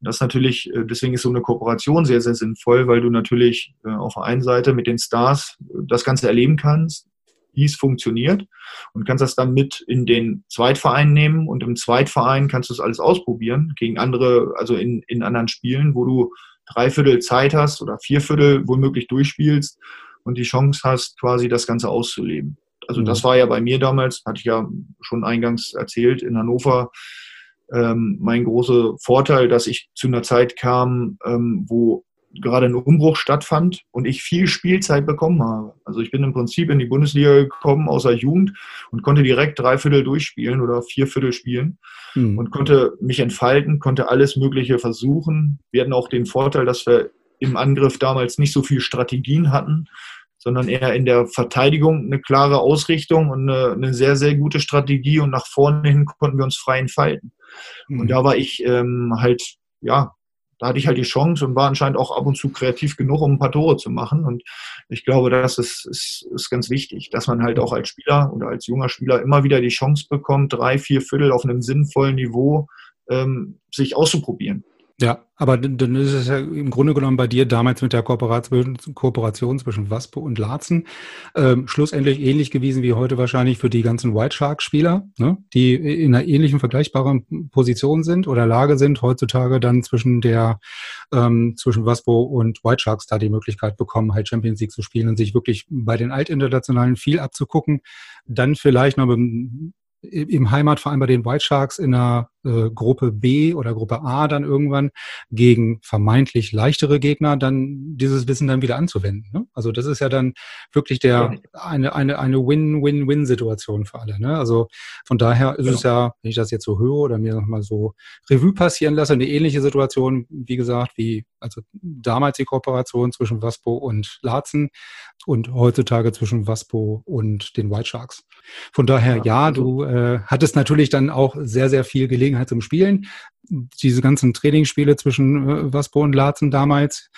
Und das natürlich, äh, deswegen ist so eine Kooperation sehr, sehr sinnvoll, weil du natürlich äh, auf der einen Seite mit den Stars äh, das Ganze erleben kannst, wie es funktioniert und kannst das dann mit in den Zweitverein nehmen und im Zweitverein kannst du es alles ausprobieren gegen andere, also in, in anderen Spielen, wo du drei Viertel Zeit hast oder vier Viertel womöglich durchspielst und die Chance hast, quasi das Ganze auszuleben. Also mhm. das war ja bei mir damals, hatte ich ja schon eingangs erzählt, in Hannover ähm, mein großer Vorteil, dass ich zu einer Zeit kam, ähm, wo gerade ein Umbruch stattfand und ich viel Spielzeit bekommen habe. Also ich bin im Prinzip in die Bundesliga gekommen aus der Jugend und konnte direkt drei Viertel durchspielen oder vier Viertel spielen mhm. und konnte mich entfalten, konnte alles Mögliche versuchen. Wir hatten auch den Vorteil, dass wir im Angriff damals nicht so viel Strategien hatten, sondern eher in der Verteidigung eine klare Ausrichtung und eine, eine sehr, sehr gute Strategie und nach vorne hin konnten wir uns frei entfalten. Mhm. Und da war ich ähm, halt, ja, da hatte ich halt die Chance und war anscheinend auch ab und zu kreativ genug, um ein paar Tore zu machen. Und ich glaube, das ist, ist, ist ganz wichtig, dass man halt auch als Spieler oder als junger Spieler immer wieder die Chance bekommt, drei, vier Viertel auf einem sinnvollen Niveau ähm, sich auszuprobieren. Ja, aber dann ist es ja im Grunde genommen bei dir damals mit der Kooperation, zwischen Waspo und Larzen ähm, schlussendlich ähnlich gewesen wie heute wahrscheinlich für die ganzen White Shark-Spieler, ne, die in einer ähnlichen vergleichbaren Position sind oder Lage sind, heutzutage dann zwischen der ähm, zwischen Waspo und White Sharks da die Möglichkeit bekommen, halt Champions League zu spielen und sich wirklich bei den Altinternationalen viel abzugucken, dann vielleicht noch mit im Heimatverein bei den White Sharks in der äh, Gruppe B oder Gruppe A dann irgendwann gegen vermeintlich leichtere Gegner dann dieses Wissen dann wieder anzuwenden. Ne? Also das ist ja dann wirklich der eine eine eine Win-Win-Win-Situation für alle. Ne? Also von daher ist genau. es ja, wenn ich das jetzt so höre oder mir nochmal so Revue passieren lasse, eine ähnliche Situation, wie gesagt, wie also damals die Kooperation zwischen Waspo und Larzen und heutzutage zwischen Waspo und den White Sharks. Von daher, ja, ja also, du äh, hattest natürlich dann auch sehr, sehr viel Gelegenheit zum Spielen. Diese ganzen Trainingsspiele zwischen äh, Waspo und Larzen damals,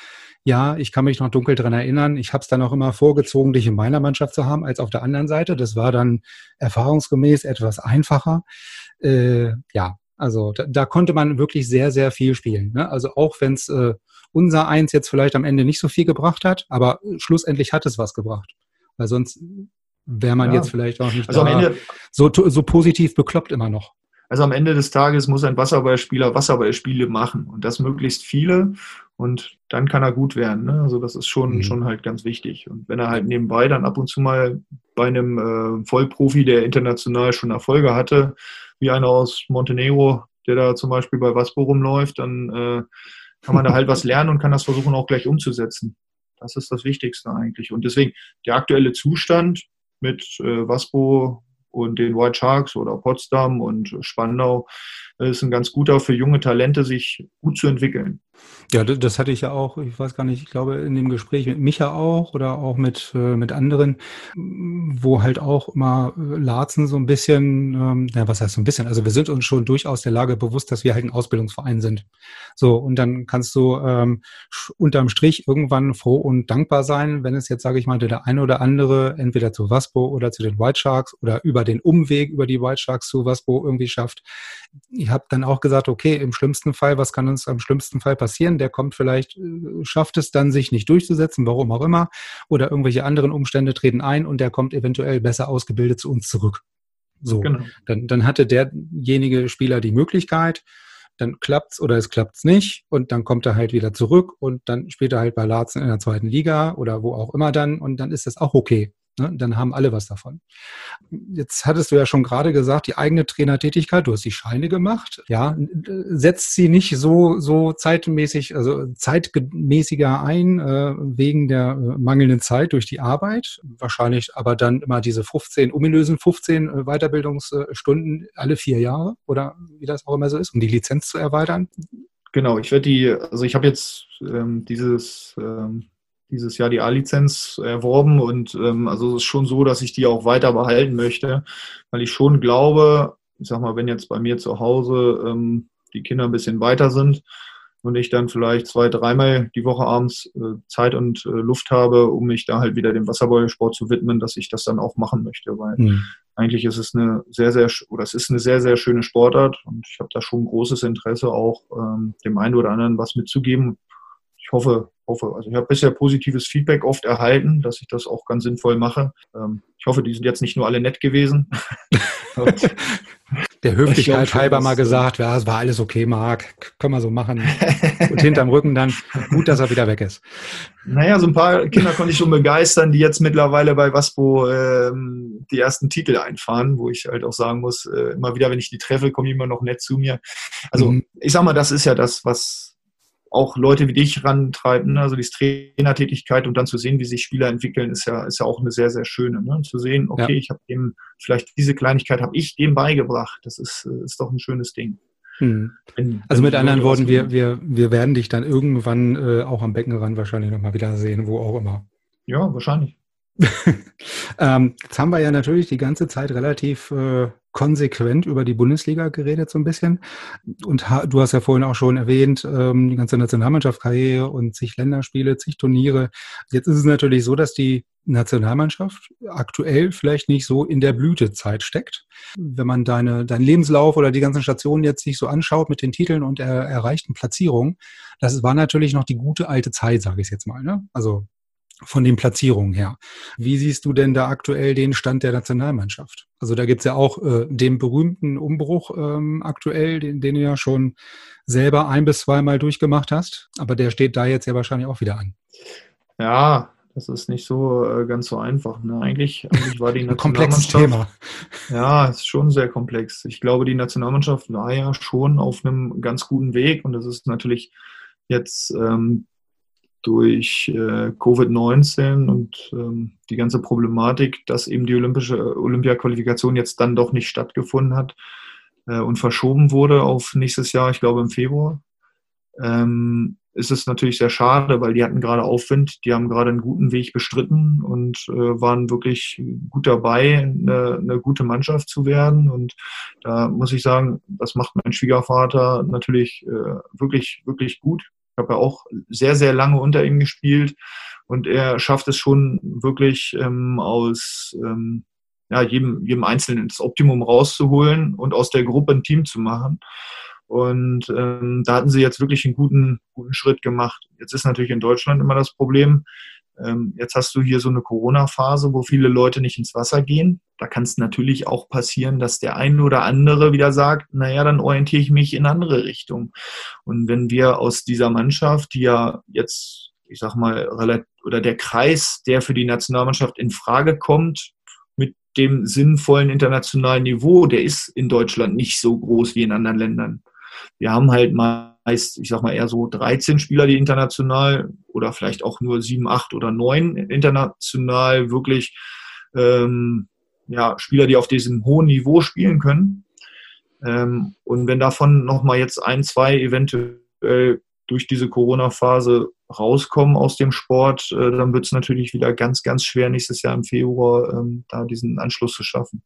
ja, ich kann mich noch dunkel dran erinnern. Ich habe es dann auch immer vorgezogen, dich in meiner Mannschaft zu haben, als auf der anderen Seite. Das war dann erfahrungsgemäß etwas einfacher. Äh, ja, also da, da, konnte man wirklich sehr, sehr viel spielen. Ne? Also auch wenn es äh, unser Eins jetzt vielleicht am Ende nicht so viel gebracht hat, aber schlussendlich hat es was gebracht. Weil sonst wäre man ja. jetzt vielleicht auch nicht also Ende, so, so positiv bekloppt immer noch. Also am Ende des Tages muss ein Wasserballspieler Wasserballspiele machen und das möglichst viele und dann kann er gut werden. Ne? Also das ist schon, mhm. schon halt ganz wichtig. Und wenn er halt nebenbei dann ab und zu mal bei einem äh, Vollprofi, der international schon Erfolge hatte, wie einer aus Montenegro, der da zum Beispiel bei Waspo rumläuft, dann äh, kann man da halt was [laughs] lernen und kann das versuchen auch gleich umzusetzen. Das ist das Wichtigste eigentlich. Und deswegen der aktuelle Zustand mit äh, Waspo und den White Sharks oder Potsdam und Spandau ist ein ganz guter für junge Talente, sich gut zu entwickeln. Ja, das hatte ich ja auch, ich weiß gar nicht, ich glaube in dem Gespräch mit Micha auch oder auch mit, äh, mit anderen, wo halt auch immer äh, Larzen so ein bisschen, ähm, ja, was heißt so ein bisschen, also wir sind uns schon durchaus der Lage bewusst, dass wir halt ein Ausbildungsverein sind. So, und dann kannst du ähm, unterm Strich irgendwann froh und dankbar sein, wenn es jetzt, sage ich mal, der eine oder andere entweder zu Waspo oder zu den White Sharks oder über den Umweg über die White Sharks zu Waspo irgendwie schafft. Ich habe dann auch gesagt, okay, im schlimmsten Fall, was kann uns am schlimmsten Fall passieren? Der kommt vielleicht, äh, schafft es dann, sich nicht durchzusetzen, warum auch immer, oder irgendwelche anderen Umstände treten ein und der kommt eventuell besser ausgebildet zu uns zurück. So, genau. dann, dann hatte derjenige Spieler die Möglichkeit, dann klappt's oder es klappt's nicht und dann kommt er halt wieder zurück und dann spielt er halt bei Larzen in der zweiten Liga oder wo auch immer dann und dann ist das auch okay. Ne? Dann haben alle was davon. Jetzt hattest du ja schon gerade gesagt, die eigene Trainertätigkeit, du hast die Scheine gemacht, ja, setzt sie nicht so, so zeitmäßig, also zeitmäßiger ein, äh, wegen der äh, mangelnden Zeit durch die Arbeit. Wahrscheinlich aber dann immer diese 15, ominösen 15 äh, Weiterbildungsstunden alle vier Jahre oder wie das auch immer so ist, um die Lizenz zu erweitern. Genau, ich werde die, also ich habe jetzt ähm, dieses ähm, dieses Jahr die A-Lizenz erworben und ähm, also es ist schon so, dass ich die auch weiter behalten möchte, weil ich schon glaube, ich sag mal, wenn jetzt bei mir zu Hause ähm, die Kinder ein bisschen weiter sind und ich dann vielleicht zwei, dreimal die Woche abends äh, Zeit und äh, Luft habe, um mich da halt wieder dem Wasserballsport zu widmen, dass ich das dann auch machen möchte, weil mhm. eigentlich ist es eine sehr, sehr, oder es ist eine sehr, sehr schöne Sportart und ich habe da schon großes Interesse auch ähm, dem einen oder anderen was mitzugeben ich hoffe, hoffe, also ich habe bisher positives Feedback oft erhalten, dass ich das auch ganz sinnvoll mache. Ähm, ich hoffe, die sind jetzt nicht nur alle nett gewesen. [laughs] Der Höflichkeit halber mal gesagt, ja, es war alles okay, Marc, können wir so machen. Und hinterm Rücken dann, gut, dass er wieder weg ist. Naja, so ein paar Kinder konnte ich schon begeistern, die jetzt mittlerweile bei Waspo ähm, die ersten Titel einfahren, wo ich halt auch sagen muss, äh, immer wieder, wenn ich die treffe, kommen die immer noch nett zu mir. Also mhm. ich sag mal, das ist ja das, was auch Leute wie dich rantreiben, ne? also die Trainertätigkeit und dann zu sehen, wie sich Spieler entwickeln, ist ja, ist ja auch eine sehr, sehr schöne. Ne? Zu sehen, okay, ja. ich habe dem, vielleicht diese Kleinigkeit habe ich dem beigebracht. Das ist, ist doch ein schönes Ding. Hm. Wenn, also mit anderen Worten, wir, wir, wir werden dich dann irgendwann äh, auch am Beckenrand wahrscheinlich nochmal wieder sehen, wo auch immer. Ja, wahrscheinlich. [laughs] ähm, jetzt haben wir ja natürlich die ganze Zeit relativ äh, konsequent über die Bundesliga geredet, so ein bisschen. Und du hast ja vorhin auch schon erwähnt, ähm, die ganze Nationalmannschaftskarriere und zig Länderspiele, zig Turniere. Jetzt ist es natürlich so, dass die Nationalmannschaft aktuell vielleicht nicht so in der Blütezeit steckt. Wenn man deine, deinen Lebenslauf oder die ganzen Stationen jetzt sich so anschaut mit den Titeln und er, erreichten Platzierungen, das war natürlich noch die gute alte Zeit, sage ich jetzt mal. Ne? Also von den Platzierungen her. Wie siehst du denn da aktuell den Stand der Nationalmannschaft? Also da gibt's ja auch äh, den berühmten Umbruch ähm, aktuell, den, den du ja schon selber ein bis zweimal durchgemacht hast, aber der steht da jetzt ja wahrscheinlich auch wieder an. Ja, Das ist nicht so äh, ganz so einfach. Ne? Eigentlich, eigentlich war die [laughs] Ein komplexes Nationalmannschaft. Thema. Ja, ist schon sehr komplex. Ich glaube, die Nationalmannschaft war ja schon auf einem ganz guten Weg und das ist natürlich jetzt ähm, durch äh, Covid-19 und ähm, die ganze Problematik, dass eben die olympische Olympia-Qualifikation jetzt dann doch nicht stattgefunden hat äh, und verschoben wurde auf nächstes Jahr, ich glaube im Februar, ähm, ist es natürlich sehr schade, weil die hatten gerade Aufwind, die haben gerade einen guten Weg bestritten und äh, waren wirklich gut dabei, eine, eine gute Mannschaft zu werden. Und da muss ich sagen, das macht mein Schwiegervater natürlich äh, wirklich, wirklich gut. Ich habe ja auch sehr, sehr lange unter ihm gespielt und er schafft es schon wirklich ähm, aus ähm, ja, jedem, jedem Einzelnen das Optimum rauszuholen und aus der Gruppe ein Team zu machen. Und ähm, da hatten sie jetzt wirklich einen guten, guten Schritt gemacht. Jetzt ist natürlich in Deutschland immer das Problem, ähm, jetzt hast du hier so eine Corona-Phase, wo viele Leute nicht ins Wasser gehen. Da kann es natürlich auch passieren, dass der eine oder andere wieder sagt, naja, dann orientiere ich mich in andere Richtungen. Und wenn wir aus dieser Mannschaft, die ja jetzt, ich sag mal, oder der Kreis, der für die Nationalmannschaft in Frage kommt, mit dem sinnvollen internationalen Niveau, der ist in Deutschland nicht so groß wie in anderen Ländern. Wir haben halt meist, ich sag mal, eher so 13 Spieler, die international oder vielleicht auch nur sieben, acht oder neun international wirklich ähm, ja, Spieler, die auf diesem hohen Niveau spielen können. Ähm, und wenn davon nochmal jetzt ein, zwei eventuell durch diese Corona-Phase rauskommen aus dem Sport, äh, dann wird es natürlich wieder ganz, ganz schwer, nächstes Jahr im Februar ähm, da diesen Anschluss zu schaffen.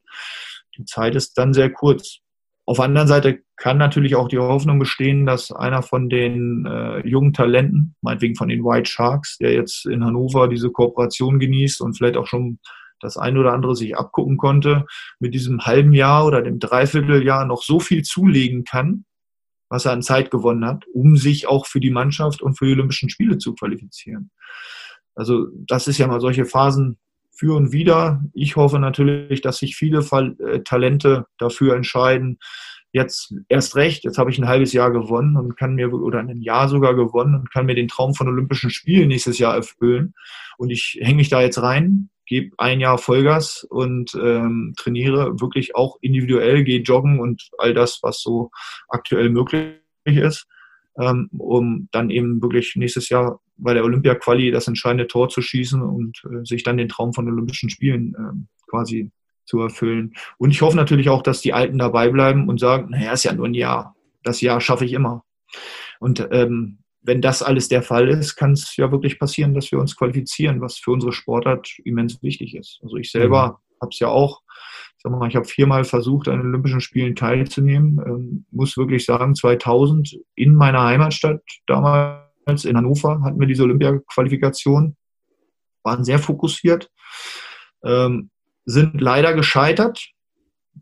Die Zeit ist dann sehr kurz. Auf der anderen Seite kann natürlich auch die Hoffnung bestehen, dass einer von den äh, jungen Talenten, meinetwegen von den White Sharks, der jetzt in Hannover diese Kooperation genießt und vielleicht auch schon das ein oder andere sich abgucken konnte, mit diesem halben Jahr oder dem Dreivierteljahr noch so viel zulegen kann, was er an Zeit gewonnen hat, um sich auch für die Mannschaft und für die Olympischen Spiele zu qualifizieren. Also das ist ja mal solche Phasen, für und wieder. Ich hoffe natürlich, dass sich viele äh, Talente dafür entscheiden, jetzt erst recht, jetzt habe ich ein halbes Jahr gewonnen und kann mir, oder ein Jahr sogar gewonnen und kann mir den Traum von Olympischen Spielen nächstes Jahr erfüllen. Und ich hänge mich da jetzt rein, gebe ein Jahr Vollgas und ähm, trainiere wirklich auch individuell, gehe joggen und all das, was so aktuell möglich ist, ähm, um dann eben wirklich nächstes Jahr bei der Olympia-Quali das entscheidende Tor zu schießen und äh, sich dann den Traum von Olympischen Spielen äh, quasi zu erfüllen. Und ich hoffe natürlich auch, dass die Alten dabei bleiben und sagen, naja, ist ja nur ein Jahr. Das Jahr schaffe ich immer. Und ähm, wenn das alles der Fall ist, kann es ja wirklich passieren, dass wir uns qualifizieren, was für unsere Sportart immens wichtig ist. Also ich selber mhm. habe es ja auch, ich sag mal, ich habe viermal versucht, an den Olympischen Spielen teilzunehmen. Ähm, muss wirklich sagen, 2000 in meiner Heimatstadt damals in Hannover hatten wir diese Olympia-Qualifikation, waren sehr fokussiert, ähm, sind leider gescheitert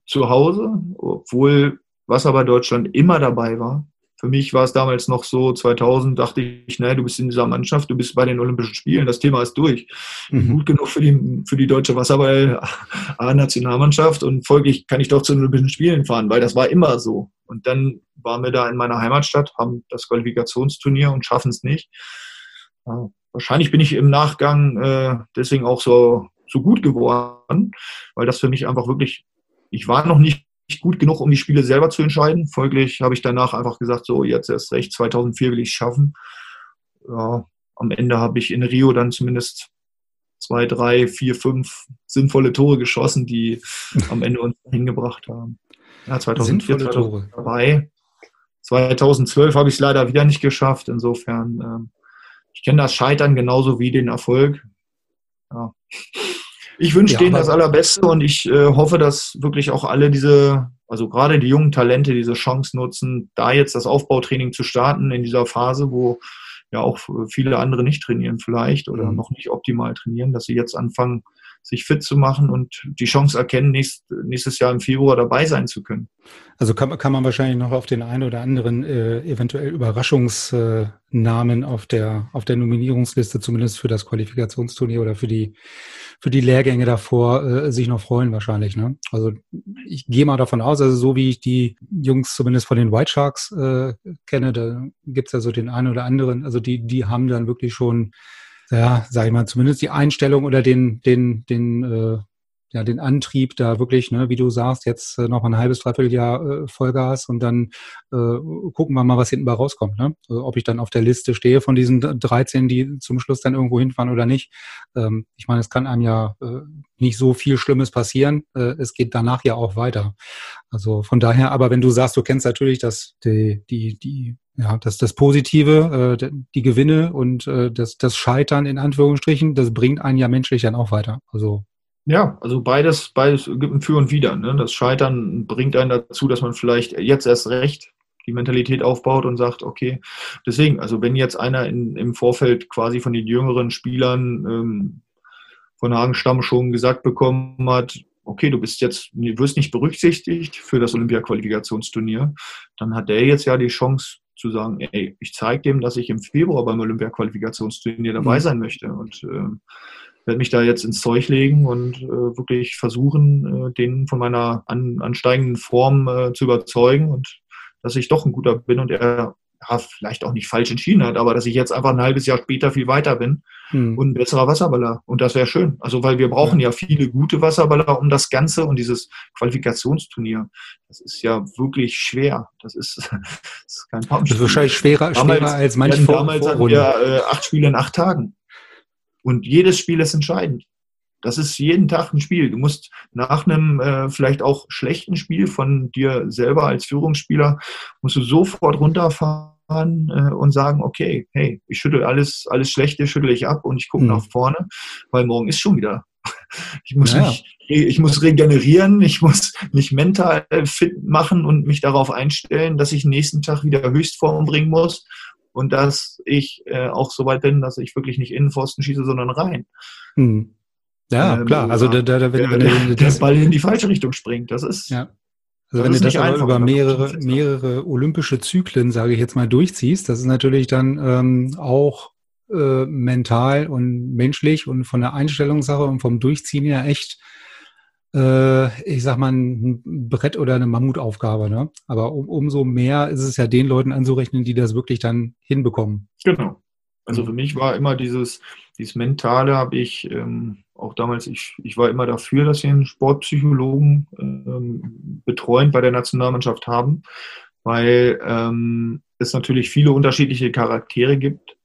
zu Hause, obwohl Wasser bei Deutschland immer dabei war. Für mich war es damals noch so, 2000 dachte ich, naja, du bist in dieser Mannschaft, du bist bei den Olympischen Spielen, das Thema ist durch. Mhm. Gut genug für die, für die deutsche Wasserball-Nationalmannschaft und folglich kann ich doch zu den Olympischen Spielen fahren, weil das war immer so. Und dann waren wir da in meiner Heimatstadt, haben das Qualifikationsturnier und schaffen es nicht. Ja, wahrscheinlich bin ich im Nachgang äh, deswegen auch so, so gut geworden, weil das für mich einfach wirklich, ich war noch nicht gut genug, um die Spiele selber zu entscheiden. Folglich habe ich danach einfach gesagt, so jetzt erst recht, 2004 will ich es schaffen. Ja, am Ende habe ich in Rio dann zumindest zwei, drei, vier, fünf sinnvolle Tore geschossen, die [laughs] am Ende uns hingebracht haben. Ja, 2004 Tore. dabei. 2012 habe ich es leider wieder nicht geschafft. Insofern, ähm, ich kenne das Scheitern genauso wie den Erfolg. Ja. Ich wünsche ja, denen das Allerbeste und ich äh, hoffe, dass wirklich auch alle diese, also gerade die jungen Talente, diese Chance nutzen, da jetzt das Aufbautraining zu starten in dieser Phase, wo ja auch viele andere nicht trainieren vielleicht oder mhm. noch nicht optimal trainieren, dass sie jetzt anfangen, sich fit zu machen und die Chance erkennen, nächst, nächstes Jahr im Februar dabei sein zu können. Also kann, kann man wahrscheinlich noch auf den einen oder anderen äh, eventuell Überraschungsnamen äh, auf der auf der Nominierungsliste, zumindest für das Qualifikationsturnier oder für die für die Lehrgänge davor, äh, sich noch freuen wahrscheinlich. Ne? Also ich gehe mal davon aus, also so wie ich die Jungs zumindest von den White Sharks äh, kenne, da gibt's ja so den einen oder anderen, also die die haben dann wirklich schon ja, sag ich mal, zumindest die Einstellung oder den, den, den, äh, ja, den Antrieb da wirklich, ne, wie du sagst, jetzt äh, noch ein halbes, dreiviertel Jahr äh, Vollgas und dann äh, gucken wir mal, was hinten bei rauskommt. Ne? Also, ob ich dann auf der Liste stehe von diesen 13, die zum Schluss dann irgendwo hinfahren oder nicht. Ähm, ich meine, es kann einem ja äh, nicht so viel Schlimmes passieren. Äh, es geht danach ja auch weiter. Also von daher, aber wenn du sagst, du kennst natürlich das, die, die, die ja, das, das Positive, äh, die Gewinne und äh, das, das Scheitern in Anführungsstrichen, das bringt einen ja menschlich dann auch weiter. Also ja, also beides, beides gibt ein Für und Wider. Ne? Das Scheitern bringt einen dazu, dass man vielleicht jetzt erst recht die Mentalität aufbaut und sagt, okay, deswegen, also wenn jetzt einer in, im Vorfeld quasi von den jüngeren Spielern ähm, von Hagenstamm schon gesagt bekommen hat, okay, du bist jetzt, du wirst nicht berücksichtigt für das Olympia-Qualifikationsturnier, dann hat der jetzt ja die Chance zu sagen, ey, ich zeige dem, dass ich im Februar beim Olympia-Qualifikationsturnier dabei mhm. sein möchte und äh, werde mich da jetzt ins Zeug legen und äh, wirklich versuchen, äh, den von meiner an, ansteigenden Form äh, zu überzeugen und dass ich doch ein guter bin und er ja, vielleicht auch nicht falsch entschieden hat, aber dass ich jetzt einfach ein halbes Jahr später viel weiter bin hm. und ein besserer Wasserballer. Und das wäre schön. Also, weil wir brauchen ja. ja viele gute Wasserballer um das Ganze und dieses Qualifikationsturnier. Das ist ja wirklich schwer. Das ist, [laughs] das ist kein Pump Das ist wahrscheinlich schwerer, damals, schwerer als manche Vor Damals hatten wir äh, acht Spiele in acht Tagen. Und jedes Spiel ist entscheidend. Das ist jeden Tag ein Spiel. Du musst nach einem äh, vielleicht auch schlechten Spiel von dir selber als Führungsspieler, musst du sofort runterfahren äh, und sagen, okay, hey, ich schüttel alles, alles Schlechte, schüttel ich ab und ich gucke mhm. nach vorne, weil morgen ist schon wieder. [laughs] Ich muss, ja. mich, ich muss regenerieren, ich muss mich mental fit machen und mich darauf einstellen, dass ich nächsten Tag wieder Höchstform bringen muss und dass ich äh, auch so weit bin, dass ich wirklich nicht in den Pfosten schieße, sondern rein. Hm. Ja, ähm, klar. Also da, da, wenn, wenn, wenn, der, der Ball in die falsche Richtung springt, das ist. Ja. Also wenn du das aber über mehrere, mehrere olympische Zyklen, sage ich jetzt mal, durchziehst, das ist natürlich dann ähm, auch äh, mental und menschlich und von der Einstellungssache und vom Durchziehen ja echt äh, ich sag mal, ein Brett oder eine Mammutaufgabe. Ne? Aber um, umso mehr ist es ja den Leuten anzurechnen, die das wirklich dann hinbekommen. Genau. Also für mich war immer dieses, dieses Mentale, habe ich ähm, auch damals, ich, ich war immer dafür, dass wir einen Sportpsychologen ähm, betreuend bei der Nationalmannschaft haben, weil ähm, es natürlich viele unterschiedliche Charaktere gibt.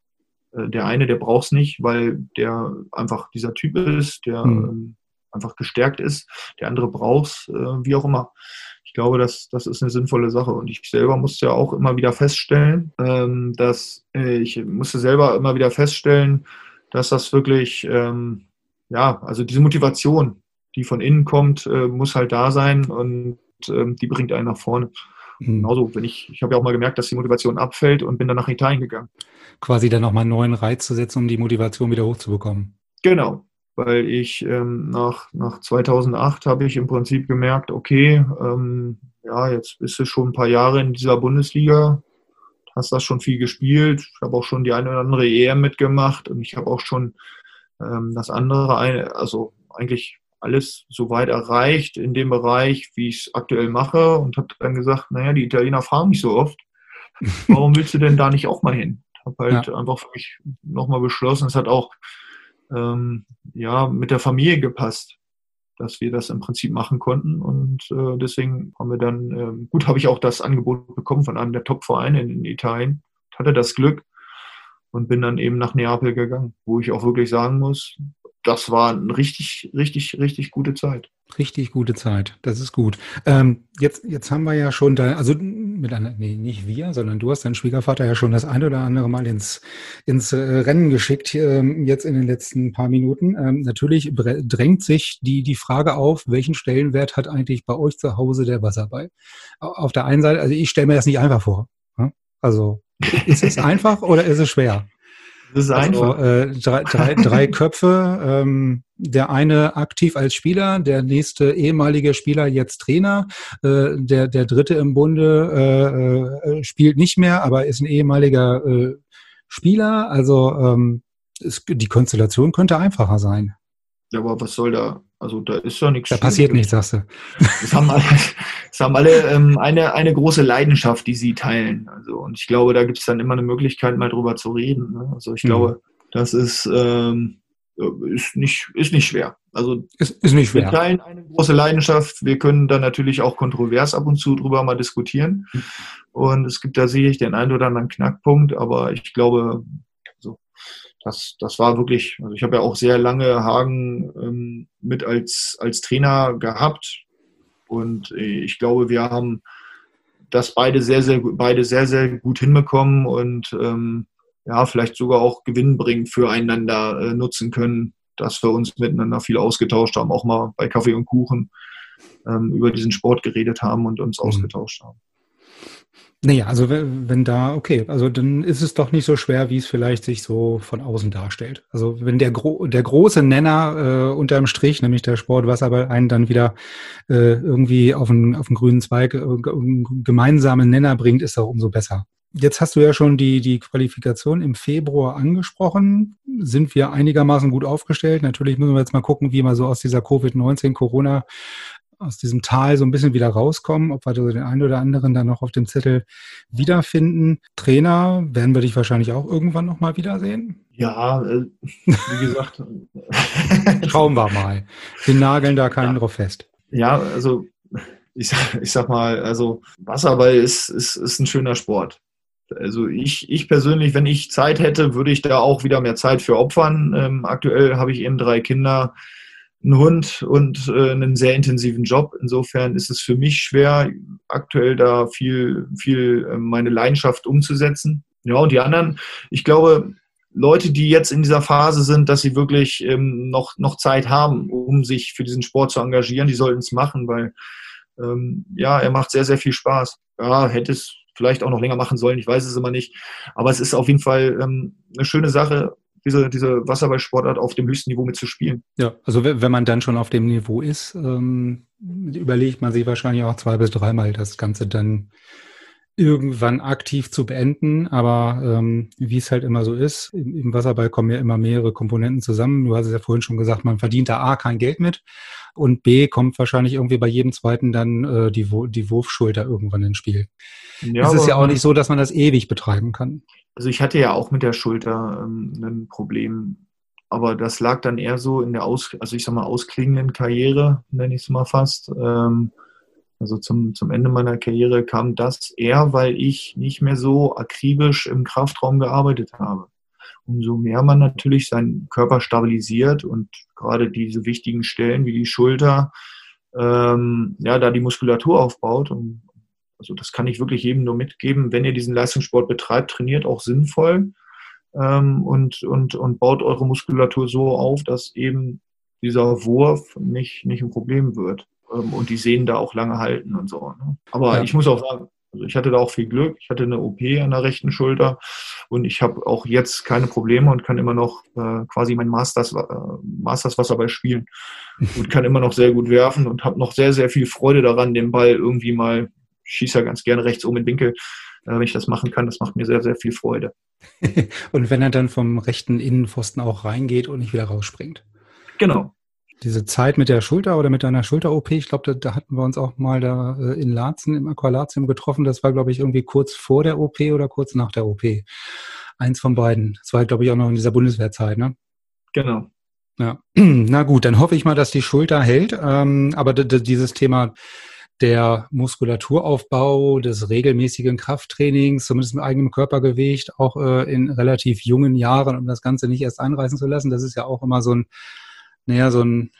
Äh, der eine, der braucht es nicht, weil der einfach dieser Typ ist, der mhm einfach gestärkt ist. Der andere braucht äh, wie auch immer. Ich glaube, das, das ist eine sinnvolle Sache. Und ich selber musste ja auch immer wieder feststellen, ähm, dass äh, ich musste selber immer wieder feststellen, dass das wirklich, ähm, ja, also diese Motivation, die von innen kommt, äh, muss halt da sein und ähm, die bringt einen nach vorne. Mhm. Genauso, wenn ich, ich habe ja auch mal gemerkt, dass die Motivation abfällt und bin dann nach Italien gegangen. Quasi dann nochmal einen neuen Reiz zu setzen, um die Motivation wieder hochzubekommen. Genau, weil ich ähm, nach, nach 2008 habe ich im Prinzip gemerkt, okay, ähm, ja, jetzt bist du schon ein paar Jahre in dieser Bundesliga, hast das schon viel gespielt, ich habe auch schon die eine oder andere EM mitgemacht und ich habe auch schon ähm, das andere, also eigentlich alles so weit erreicht in dem Bereich, wie ich es aktuell mache und habe dann gesagt, naja, die Italiener fahren mich so oft, [laughs] warum willst du denn da nicht auch mal hin? Habe halt ja. einfach für mich nochmal beschlossen, es hat auch ähm, ja, mit der Familie gepasst, dass wir das im Prinzip machen konnten. Und äh, deswegen haben wir dann, äh, gut, habe ich auch das Angebot bekommen von einem der Top-Vereine in Italien, hatte das Glück und bin dann eben nach Neapel gegangen, wo ich auch wirklich sagen muss, das war eine richtig, richtig, richtig gute Zeit. Richtig gute Zeit. Das ist gut. Ähm, jetzt, jetzt haben wir ja schon da, also mit einer, nee, nicht wir, sondern du hast deinen Schwiegervater ja schon das ein oder andere Mal ins, ins äh, Rennen geschickt, ähm, jetzt in den letzten paar Minuten. Ähm, natürlich drängt sich die, die Frage auf, welchen Stellenwert hat eigentlich bei euch zu Hause der Wasserball? Auf der einen Seite, also ich stelle mir das nicht einfach vor. Ne? Also, ist es [laughs] einfach oder ist es schwer? Das ist also, einfach. Äh, drei, drei, drei Köpfe, ähm, der eine aktiv als Spieler, der nächste ehemalige Spieler jetzt Trainer, äh, der, der dritte im Bunde äh, äh, spielt nicht mehr, aber ist ein ehemaliger äh, Spieler. Also ähm, es, die Konstellation könnte einfacher sein. Ja, aber was soll da? Also da ist ja nichts. Da passiert nichts, sagst du. Das haben alle, das haben alle ähm, eine, eine große Leidenschaft, die sie teilen. Also und ich glaube, da gibt es dann immer eine Möglichkeit, mal drüber zu reden. Ne? Also ich mhm. glaube, Das ist, ähm, ist, nicht, ist nicht schwer. Also Ist, ist nicht wir schwer. teilen eine große Leidenschaft. Wir können da natürlich auch kontrovers ab und zu drüber mal diskutieren. Und es gibt da sicherlich den einen oder anderen Knackpunkt, aber ich glaube, das, das war wirklich, also ich habe ja auch sehr lange Hagen ähm, mit als, als Trainer gehabt. Und äh, ich glaube, wir haben das beide sehr, sehr, beide sehr, sehr gut hinbekommen und ähm, ja, vielleicht sogar auch gewinnbringend füreinander äh, nutzen können, dass wir uns miteinander viel ausgetauscht haben, auch mal bei Kaffee und Kuchen ähm, über diesen Sport geredet haben und uns Mhm. ausgetauscht haben. Naja, also wenn, wenn da, okay, also dann ist es doch nicht so schwer, wie es vielleicht sich so von außen darstellt. Also wenn der, gro der große Nenner äh, unterm Strich, nämlich der Sport Wasserball, einen dann wieder äh, irgendwie auf einen, auf einen grünen Zweig, äh, gemeinsamen Nenner bringt, ist auch umso besser. Jetzt hast du ja schon die, die Qualifikation im Februar angesprochen. Sind wir einigermaßen gut aufgestellt? Natürlich müssen wir jetzt mal gucken, wie wir so aus dieser Covid-19 Corona aus diesem Tal so ein bisschen wieder rauskommen, ob wir so den einen oder anderen dann noch auf dem Zettel wiederfinden. Trainer werden wir dich wahrscheinlich auch irgendwann nochmal wiedersehen. Ja, äh, wie gesagt, [laughs] Schauen wir mal. Wir nageln da keinen drauf fest. ja, also ich sag, ich sag mal, also Wasserball ist, ist, ist ein schöner Sport. Also ich, ich persönlich, wenn ich Zeit hätte, würde ich da auch wieder mehr Zeit für opfern. Ähm, aktuell habe ich eben drei Kinder, einen Hund und äh, einen sehr intensiven Job. Insofern ist es für mich schwer, aktuell da viel, viel äh, meine Leidenschaft umzusetzen. Ja, und die anderen, ich glaube, Leute, die jetzt in dieser Phase sind, dass sie wirklich ähm, noch, noch Zeit haben, um sich für diesen Sport zu engagieren, die sollten es machen, weil ähm, ja, er macht sehr, sehr viel Spaß. Ja, hätte es vielleicht auch noch länger machen sollen, ich weiß es immer nicht. Aber es ist auf jeden Fall ähm, eine schöne Sache, diese, diese Wasserballsportart auf dem höchsten Niveau mitzuspielen. Ja, also we- wenn man dann schon auf dem Niveau ist, ähm, überlegt man sich wahrscheinlich auch zwei bis dreimal das Ganze dann irgendwann aktiv zu beenden. Aber ähm, wie es halt immer so ist, im, im Wasserball kommen ja immer mehrere Komponenten zusammen. Du hast es ja vorhin schon gesagt, man verdient da A kein Geld mit und B kommt wahrscheinlich irgendwie bei jedem zweiten dann äh, die, die Wurfschulter irgendwann ins Spiel. Ja, es ist ja auch nicht so, dass man das ewig betreiben kann. Also ich hatte ja auch mit der Schulter ähm, ein Problem, aber das lag dann eher so in der aus, also ich sag mal ausklingenden Karriere, nenne ich es mal fast. Ähm, also zum, zum Ende meiner Karriere kam das eher, weil ich nicht mehr so akribisch im Kraftraum gearbeitet habe. Umso mehr man natürlich seinen Körper stabilisiert und gerade diese wichtigen Stellen wie die Schulter, ähm, ja, da die Muskulatur aufbaut und also das kann ich wirklich jedem nur mitgeben. Wenn ihr diesen Leistungssport betreibt, trainiert auch sinnvoll ähm, und, und, und baut eure Muskulatur so auf, dass eben dieser Wurf nicht, nicht ein Problem wird. Ähm, und die Sehnen da auch lange halten und so. Ne? Aber Ja. ich muss auch sagen, also ich hatte da auch viel Glück. Ich hatte eine OP an der rechten Schulter und ich habe auch jetzt keine Probleme und kann immer noch äh, quasi mein Masters, äh, Masters Wasserball spielen und kann immer noch sehr gut werfen und habe noch sehr, sehr viel Freude daran, den Ball irgendwie mal ich schieße ja ganz gerne rechts oben in den Winkel, äh, wenn ich das machen kann. Das macht mir sehr, sehr viel Freude. [laughs] Und wenn er dann vom rechten Innenpfosten auch reingeht und nicht wieder rausspringt. Genau. Diese Zeit mit der Schulter oder mit deiner Schulter-OP, ich glaube, da, da hatten wir uns auch mal da äh, in Laatzen, im Aqualatium getroffen. Das war, glaube ich, irgendwie kurz vor der OP oder kurz nach der OP. Eins von beiden. Das war, glaube ich, auch noch in dieser Bundeswehrzeit, ne? Genau. Ja. [clears throat] Na gut, dann hoffe ich mal, dass die Schulter hält. Ähm, aber dieses Thema der Muskulaturaufbau, des regelmäßigen Krafttrainings, zumindest mit eigenem Körpergewicht, auch äh, in relativ jungen Jahren, um das Ganze nicht erst einreißen zu lassen. Das ist ja auch immer so ein, naja, so ein,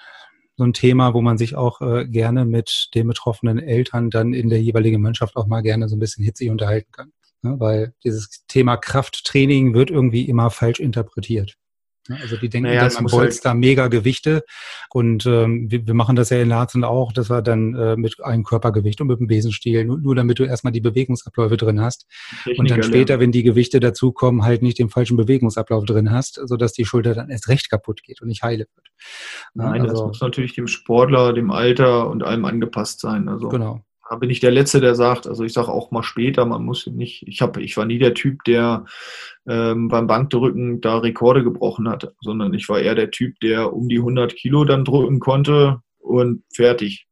so ein Thema, wo man sich auch äh, gerne mit den betroffenen Eltern dann in der jeweiligen Mannschaft auch mal gerne so ein bisschen hitzig unterhalten kann. Ne? Weil dieses Thema Krafttraining wird irgendwie immer falsch interpretiert. Ne? Also die denken Naja, dann, muss bolzt da mega Gewichte und ähm, wir, wir machen das ja in Laatzen auch, das war dann äh, mit einem Körpergewicht und mit dem Besenstiel, nur, nur damit du erstmal die Bewegungsabläufe drin hast und dann Techniker später, lernen. wenn die Gewichte dazukommen, halt nicht den falschen Bewegungsablauf drin hast, sodass die Schulter dann erst recht kaputt geht und nicht heile wird. Ja, Nein, das also, muss natürlich dem Sportler, dem Alter und allem angepasst sein. Also genau. Da bin ich der Letzte, der sagt, also ich sage auch mal später, man muss nicht, ich habe, ich war nie der Typ, der ähm, beim Bankdrücken da Rekorde gebrochen hat, sondern ich war eher der Typ, der um die 100 Kilo dann drücken konnte und fertig.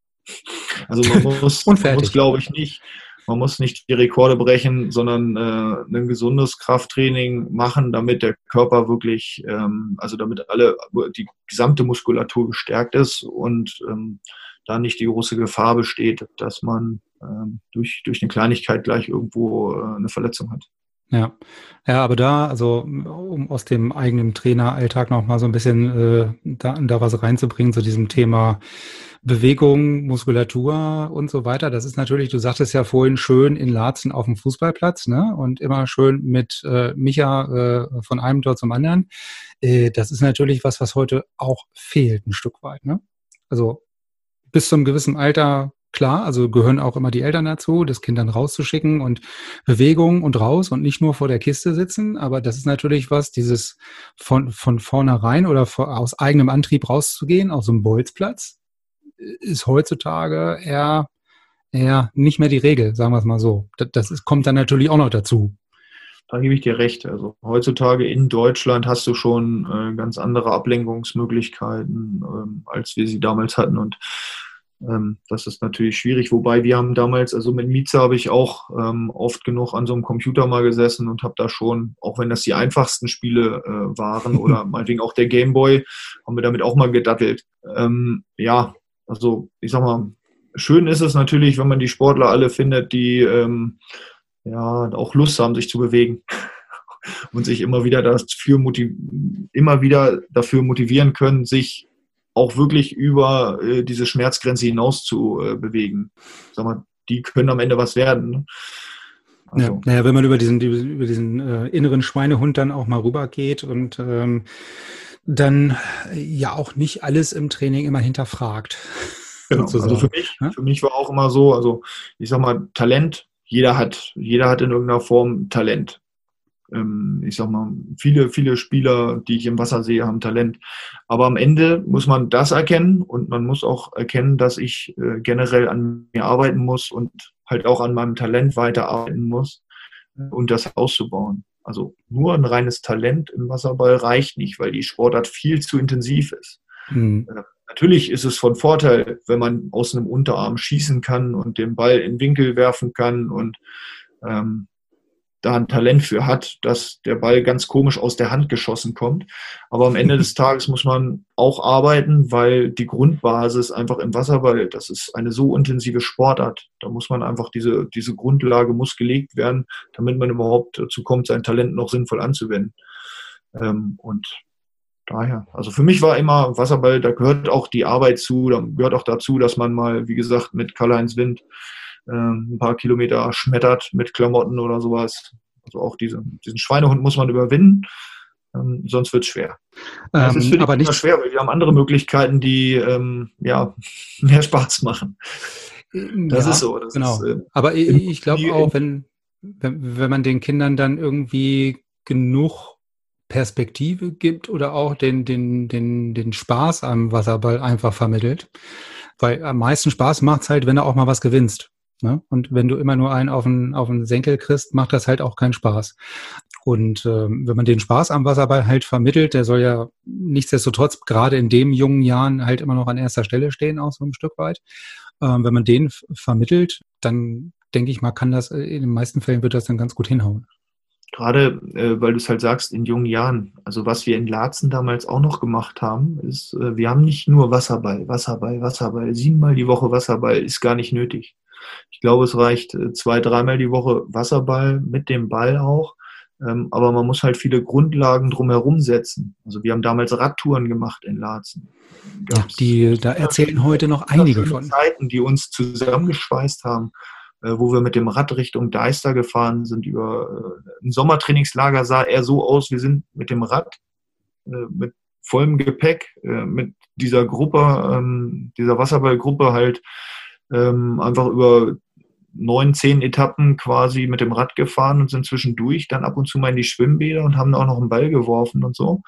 Also man [laughs] muss, muss glaube ich nicht, man muss nicht die Rekorde brechen, sondern äh, ein gesundes Krafttraining machen, damit der Körper wirklich, ähm, also damit alle, die gesamte Muskulatur gestärkt ist und ähm, da nicht die große Gefahr besteht, dass man ähm, durch, durch eine Kleinigkeit gleich irgendwo äh, eine Verletzung hat. Ja, ja, aber da, also um aus dem eigenen Traineralltag noch mal so ein bisschen äh, da, da was reinzubringen zu diesem Thema Bewegung, Muskulatur und so weiter. Das ist natürlich, du sagtest ja vorhin schön in Laatzen auf dem Fußballplatz, ne? Und immer schön mit äh, Micha äh, von einem Tor zum anderen. Äh, das ist natürlich was, was heute auch fehlt, ein Stück weit, ne? Also bis zum gewissen Alter klar, also gehören auch immer die Eltern dazu, das Kind dann rauszuschicken und Bewegung und raus und nicht nur vor der Kiste sitzen. Aber das ist natürlich was, dieses von, von vornherein oder aus eigenem Antrieb rauszugehen, auf so einem Bolzplatz, ist heutzutage eher, eher nicht mehr die Regel, sagen wir es mal so. Das, das ist, kommt dann natürlich auch noch dazu. Da gebe ich dir recht. Also heutzutage in Deutschland hast du schon äh, ganz andere Ablenkungsmöglichkeiten, ähm, als wir sie damals hatten. Und ähm, das ist natürlich schwierig, wobei wir haben damals, also mit Mieze habe ich auch ähm, oft genug an so einem Computer mal gesessen und habe da schon, auch wenn das die einfachsten Spiele äh, waren oder [laughs] meinetwegen auch der Gameboy, haben wir damit auch mal gedattelt. Ähm, ja, also ich sag mal, schön ist es natürlich, wenn man die Sportler alle findet, die ähm, ja auch Lust haben, sich zu bewegen [laughs] und sich immer wieder dafür immer wieder dafür motivieren können, sich auch wirklich über äh, diese Schmerzgrenze hinaus zu äh, bewegen. Sag mal, die können am Ende was werden. Ne? Also. Ja, naja, wenn man über diesen, über diesen äh, inneren Schweinehund dann auch mal rübergeht und ähm, dann ja auch nicht alles im Training immer hinterfragt. [laughs] Genau. Also für mich, ja? für mich war auch immer so, also ich sag mal, Talent, jeder hat, jeder hat in irgendeiner Form Talent ähm, ich sag mal, viele, viele Spieler, die ich im Wasser sehe, haben Talent. Aber am Ende muss man das erkennen und man muss auch erkennen, dass ich äh, generell an mir arbeiten muss und halt auch an meinem Talent weiterarbeiten muss äh, und das auszubauen. Also nur ein reines Talent im Wasserball reicht nicht, weil die Sportart viel zu intensiv ist. Mhm. Natürlich ist es von Vorteil, wenn man aus einem Unterarm schießen kann und den Ball in Winkel werfen kann und ähm, da ein Talent für hat, dass der Ball ganz komisch aus der Hand geschossen kommt. Aber am Ende des [laughs] Tages muss man auch arbeiten, weil die Grundbasis einfach im Wasserball, das ist eine so intensive Sportart. Da muss man einfach diese, diese Grundlage muss gelegt werden, damit man überhaupt dazu kommt, sein Talent noch sinnvoll anzuwenden. Ähm, und daher, also für mich war immer Wasserball, da gehört auch die Arbeit zu, da gehört auch dazu, dass man mal, wie gesagt, mit Karl-Heinz Wind ähm, ein paar Kilometer schmettert mit Klamotten oder sowas. Also auch diese, diesen Schweinehund muss man überwinden, ähm, sonst wird es schwer. Ähm, es ist aber nicht schwer, weil wir haben andere Möglichkeiten, die ähm, ja, [laughs] mehr Spaß machen. Das ja, ist so. Das genau. Ist, äh, aber ich, ich glaube auch, wenn, wenn, wenn man den Kindern dann irgendwie genug Perspektive gibt oder auch den, den, den, den Spaß am Wasserball einfach vermittelt. Weil am meisten Spaß macht es halt, wenn du auch mal was gewinnst. Ne? Und wenn du immer nur einen auf den, auf den Senkel kriegst, macht das halt auch keinen Spaß. Und ähm, wenn man den Spaß am Wasserball halt vermittelt, der soll ja nichtsdestotrotz gerade in dem jungen Jahren halt immer noch an erster Stelle stehen, auch so ein Stück weit. Ähm, wenn man den vermittelt, dann denke ich mal, kann das, äh, in den meisten Fällen wird das dann ganz gut hinhauen. Gerade äh, weil du es halt sagst, in jungen Jahren. Also was wir in Laatzen damals auch noch gemacht haben, ist, äh, wir haben nicht nur Wasserball, Wasserball, Wasserball, siebenmal die Woche Wasserball, ist gar nicht nötig. Ich glaube, es reicht äh, zwei, dreimal die Woche Wasserball mit dem Ball auch. Ähm, aber man muss halt viele Grundlagen drumherum setzen. Also wir haben damals Radtouren gemacht in Laatzen. Ja, die, da erzählen heute noch einige von. Zeiten, die uns zusammengeschweißt haben, wo wir mit dem Rad Richtung Deister gefahren sind. Über äh, ein Sommertrainingslager sah er so aus, wir sind mit dem Rad, mit vollem Gepäck, mit dieser Gruppe, ähm, dieser Wasserballgruppe halt ähm, einfach über neun, zehn Etappen quasi mit dem Rad gefahren und sind zwischendurch dann ab und zu mal in die Schwimmbäder und haben auch noch einen Ball geworfen und so.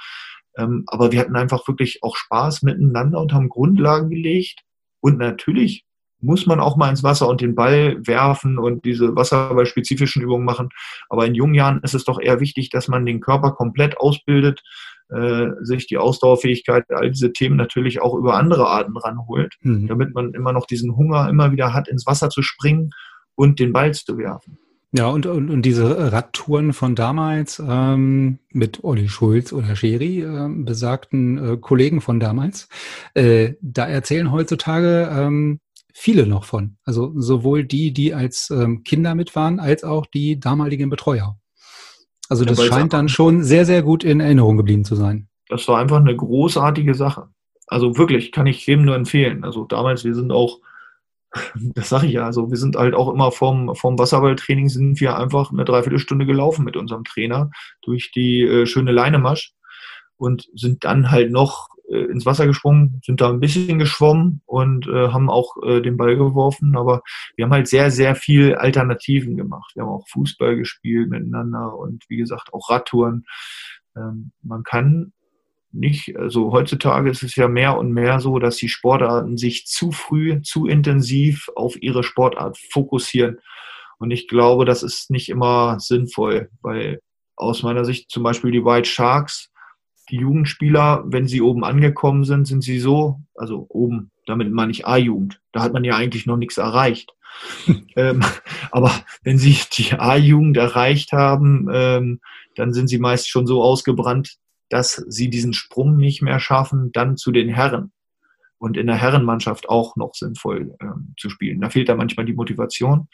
Ähm, aber wir hatten einfach wirklich auch Spaß miteinander und haben Grundlagen gelegt. Und natürlich muss man auch mal ins Wasser und den Ball werfen und diese wasserballspezifischen Übungen machen. Aber in jungen Jahren ist es doch eher wichtig, dass man den Körper komplett ausbildet, äh, sich die Ausdauerfähigkeit, all diese Themen natürlich auch über andere Arten ranholt, mhm. damit man immer noch diesen Hunger immer wieder hat, ins Wasser zu springen und den Ball zu werfen. Ja, und, und, und diese Radtouren von damals ähm, mit Olli Schulz oder Scheri, äh, besagten äh, Kollegen von damals, äh, da erzählen heutzutage ähm, viele noch von. Also sowohl die, die als ähm, Kinder mit waren, als auch die damaligen Betreuer. Also das Ja, scheint dann schon sehr, sehr gut in Erinnerung geblieben zu sein. Das war einfach eine großartige Sache. Also wirklich, kann ich jedem nur empfehlen. Also damals, wir sind auch, [laughs] das sage ich ja, also wir sind halt auch immer vom, vom Wasserballtraining sind wir einfach eine Dreiviertelstunde gelaufen mit unserem Trainer durch die äh, schöne Leinemasch und sind dann halt noch ins Wasser gesprungen, sind da ein bisschen geschwommen und äh, haben auch äh, den Ball geworfen, aber wir haben halt sehr, sehr viel Alternativen gemacht. Wir haben auch Fußball gespielt miteinander und wie gesagt auch Radtouren. Ähm, man kann nicht, also heutzutage ist es ja mehr und mehr so, dass die Sportarten sich zu früh, zu intensiv auf ihre Sportart fokussieren. Und ich glaube, das ist nicht immer sinnvoll, weil aus meiner Sicht zum Beispiel die White Sharks, die Jugendspieler, wenn sie oben angekommen sind, sind sie so, also oben, damit meine ich A-Jugend, da hat man ja eigentlich noch nichts erreicht. [laughs] ähm, aber wenn sie die A-Jugend erreicht haben, ähm, dann sind sie meist schon so ausgebrannt, dass sie diesen Sprung nicht mehr schaffen, dann zu den Herren und in der Herrenmannschaft auch noch sinnvoll ähm, zu spielen. Da fehlt da manchmal die Motivation.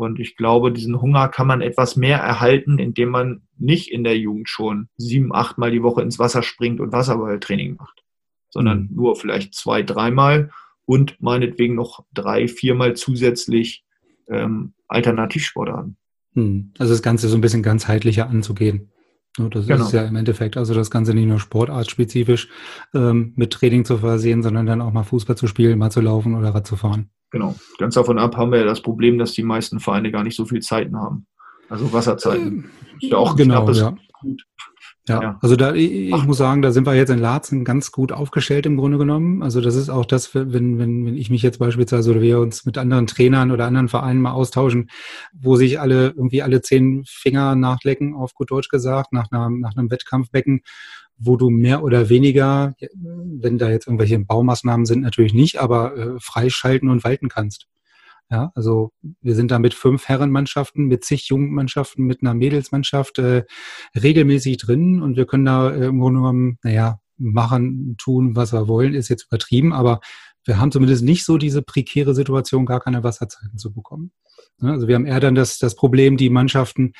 Und ich glaube, diesen Hunger kann man etwas mehr erhalten, indem man nicht in der Jugend schon sieben, achtmal die Woche ins Wasser springt und Wasserballtraining macht, sondern Mhm. nur vielleicht zwei, dreimal und meinetwegen noch drei, viermal zusätzlich ähm, Alternativsportarten. Hm. Also das Ganze so ein bisschen ganzheitlicher anzugehen. Das Genau. ist ja im Endeffekt, also das Ganze nicht nur sportartspezifisch ähm, mit Training zu versehen, sondern dann auch mal Fußball zu spielen, mal zu laufen oder Rad zu fahren. Genau. Ganz davon ab haben wir ja das Problem, dass die meisten Vereine gar nicht so viel Zeiten haben. Also Wasserzeiten. Ist ja auch genau, ja. Gut. Ja, Ja. also da, ich, ich Ach. muss sagen, da sind wir jetzt in Laatzen ganz gut aufgestellt im Grunde genommen. Also das ist auch das, wenn, wenn, wenn ich mich jetzt beispielsweise oder wir uns mit anderen Trainern oder anderen Vereinen mal austauschen, wo sich alle irgendwie alle zehn Finger nachlecken, auf gut Deutsch gesagt, nach, einer, nach einem Wettkampfbecken, wo du mehr oder weniger, wenn da jetzt irgendwelche Baumaßnahmen sind, natürlich nicht, aber äh, freischalten und walten kannst. Ja, also wir sind da mit fünf Herrenmannschaften, mit zig Jugendmannschaften, mit einer Mädelsmannschaft äh, regelmäßig drin und wir können da äh, im Grunde genommen, naja, machen, tun, was wir wollen, ist jetzt übertrieben, aber wir haben zumindest nicht so diese prekäre Situation, gar keine Wasserzeiten zu bekommen. Also wir haben eher dann das, das Problem, die Mannschaften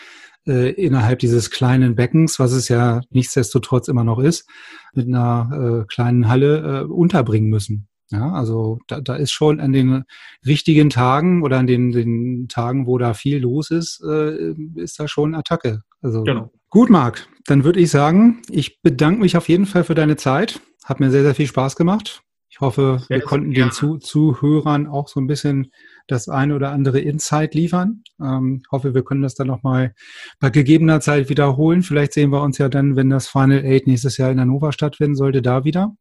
äh, innerhalb dieses kleinen Beckens, was es ja nichtsdestotrotz immer noch ist, mit einer äh, kleinen Halle äh, unterbringen müssen. Ja, also da, da ist schon an den richtigen Tagen oder an den, den Tagen, wo da viel los ist, äh, ist da schon Attacke. Also Genau. Gut, Marc, dann würde ich sagen, ich bedanke mich auf jeden Fall für deine Zeit. Hat mir sehr, sehr viel Spaß gemacht. Ich hoffe, wir konnten den Zu Zuhörern auch so ein bisschen das eine oder andere Insight liefern. Ähm, ich hoffe, wir können das dann nochmal bei gegebener Zeit wiederholen. Vielleicht sehen wir uns ja dann, wenn das Final Eight nächstes Jahr in Hannover stattfinden sollte, da wieder.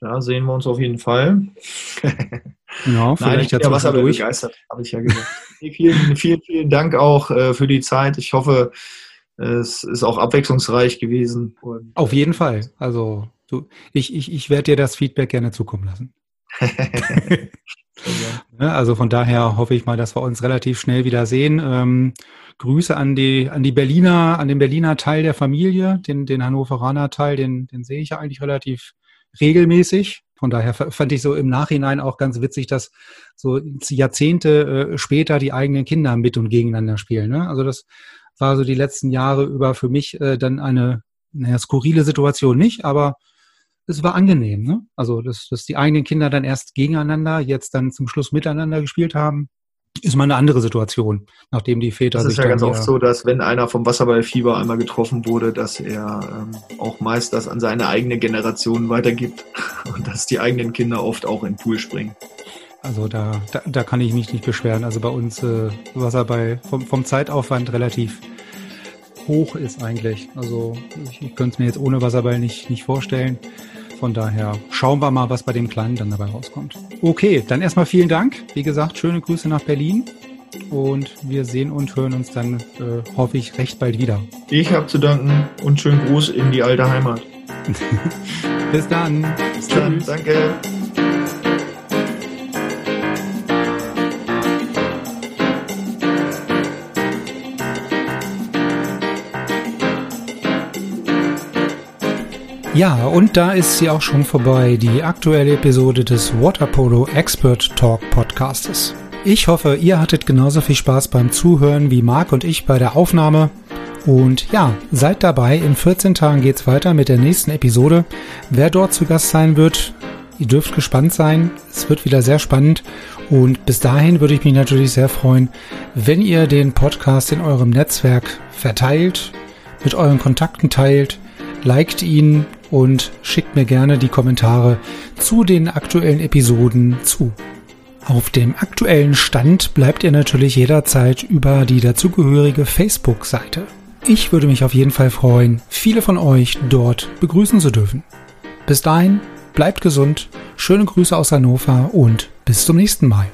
Da sehen wir uns auf jeden Fall. [laughs] Genau, Nein, ich vielleicht bin ja ja Wasserball zwischendurch. begeistert, habe ich ja gesagt. [laughs] Vielen, vielen, vielen Dank auch äh, für die Zeit. Ich hoffe, es ist auch abwechslungsreich gewesen. Und, Auf jeden Fall. Also du, ich, ich, ich werde dir das Feedback gerne zukommen lassen. [laughs] [laughs] Also von daher hoffe ich mal, dass wir uns relativ schnell wieder sehen. Ähm, Grüße an die, an die Berliner, an den Berliner Teil der Familie, den, den Hannoveraner Teil, den, den sehe ich ja eigentlich relativ regelmäßig. Von daher fand ich so im Nachhinein auch ganz witzig, dass so Jahrzehnte äh, später die eigenen Kinder mit und gegeneinander spielen. Ne? Also das war so die letzten Jahre über für mich äh, dann eine naja, skurrile Situation nicht, aber es war angenehm. Ne? Also, dass, dass die eigenen Kinder dann erst gegeneinander, jetzt dann zum Schluss miteinander gespielt haben, ist mal eine andere Situation, nachdem die Väter Das ist ja ganz oft so, dass wenn einer vom Wasserballfieber einmal getroffen wurde, dass er ähm, auch meist das an seine eigene Generation weitergibt [laughs] und dass die eigenen Kinder oft auch in den Pool springen. Also da, da, da kann ich mich nicht beschweren. Also bei uns äh, Wasserball vom, vom Zeitaufwand relativ hoch ist eigentlich. Also ich, ich könnte es mir jetzt ohne Wasserball nicht, nicht vorstellen. Von daher schauen wir mal, was bei dem Kleinen dann dabei rauskommt. Okay, dann erstmal vielen Dank. Wie gesagt, schöne Grüße nach Berlin. Und wir sehen und hören uns dann, äh, hoffe ich, recht bald wieder. Ich habe zu danken und schönen Gruß in die alte Heimat. [laughs] Bis dann. Bis dann. Danke. Ja, und da ist sie auch schon vorbei, die aktuelle Episode des Waterpolo Expert Talk Podcastes. Ich hoffe, ihr hattet genauso viel Spaß beim Zuhören wie Marc und ich bei der Aufnahme. Und ja, seid dabei. In 14 Tagen geht's weiter mit der nächsten Episode. Wer dort zu Gast sein wird, ihr dürft gespannt sein. Es wird wieder sehr spannend. Und bis dahin würde ich mich natürlich sehr freuen, wenn ihr den Podcast in eurem Netzwerk verteilt, mit euren Kontakten teilt, liked ihn und schickt mir gerne die Kommentare zu den aktuellen Episoden zu. Auf dem aktuellen Stand bleibt ihr natürlich jederzeit über die dazugehörige Facebook-Seite. Ich würde mich auf jeden Fall freuen, viele von euch dort begrüßen zu dürfen. Bis dahin, bleibt gesund, schöne Grüße aus Hannover und bis zum nächsten Mal.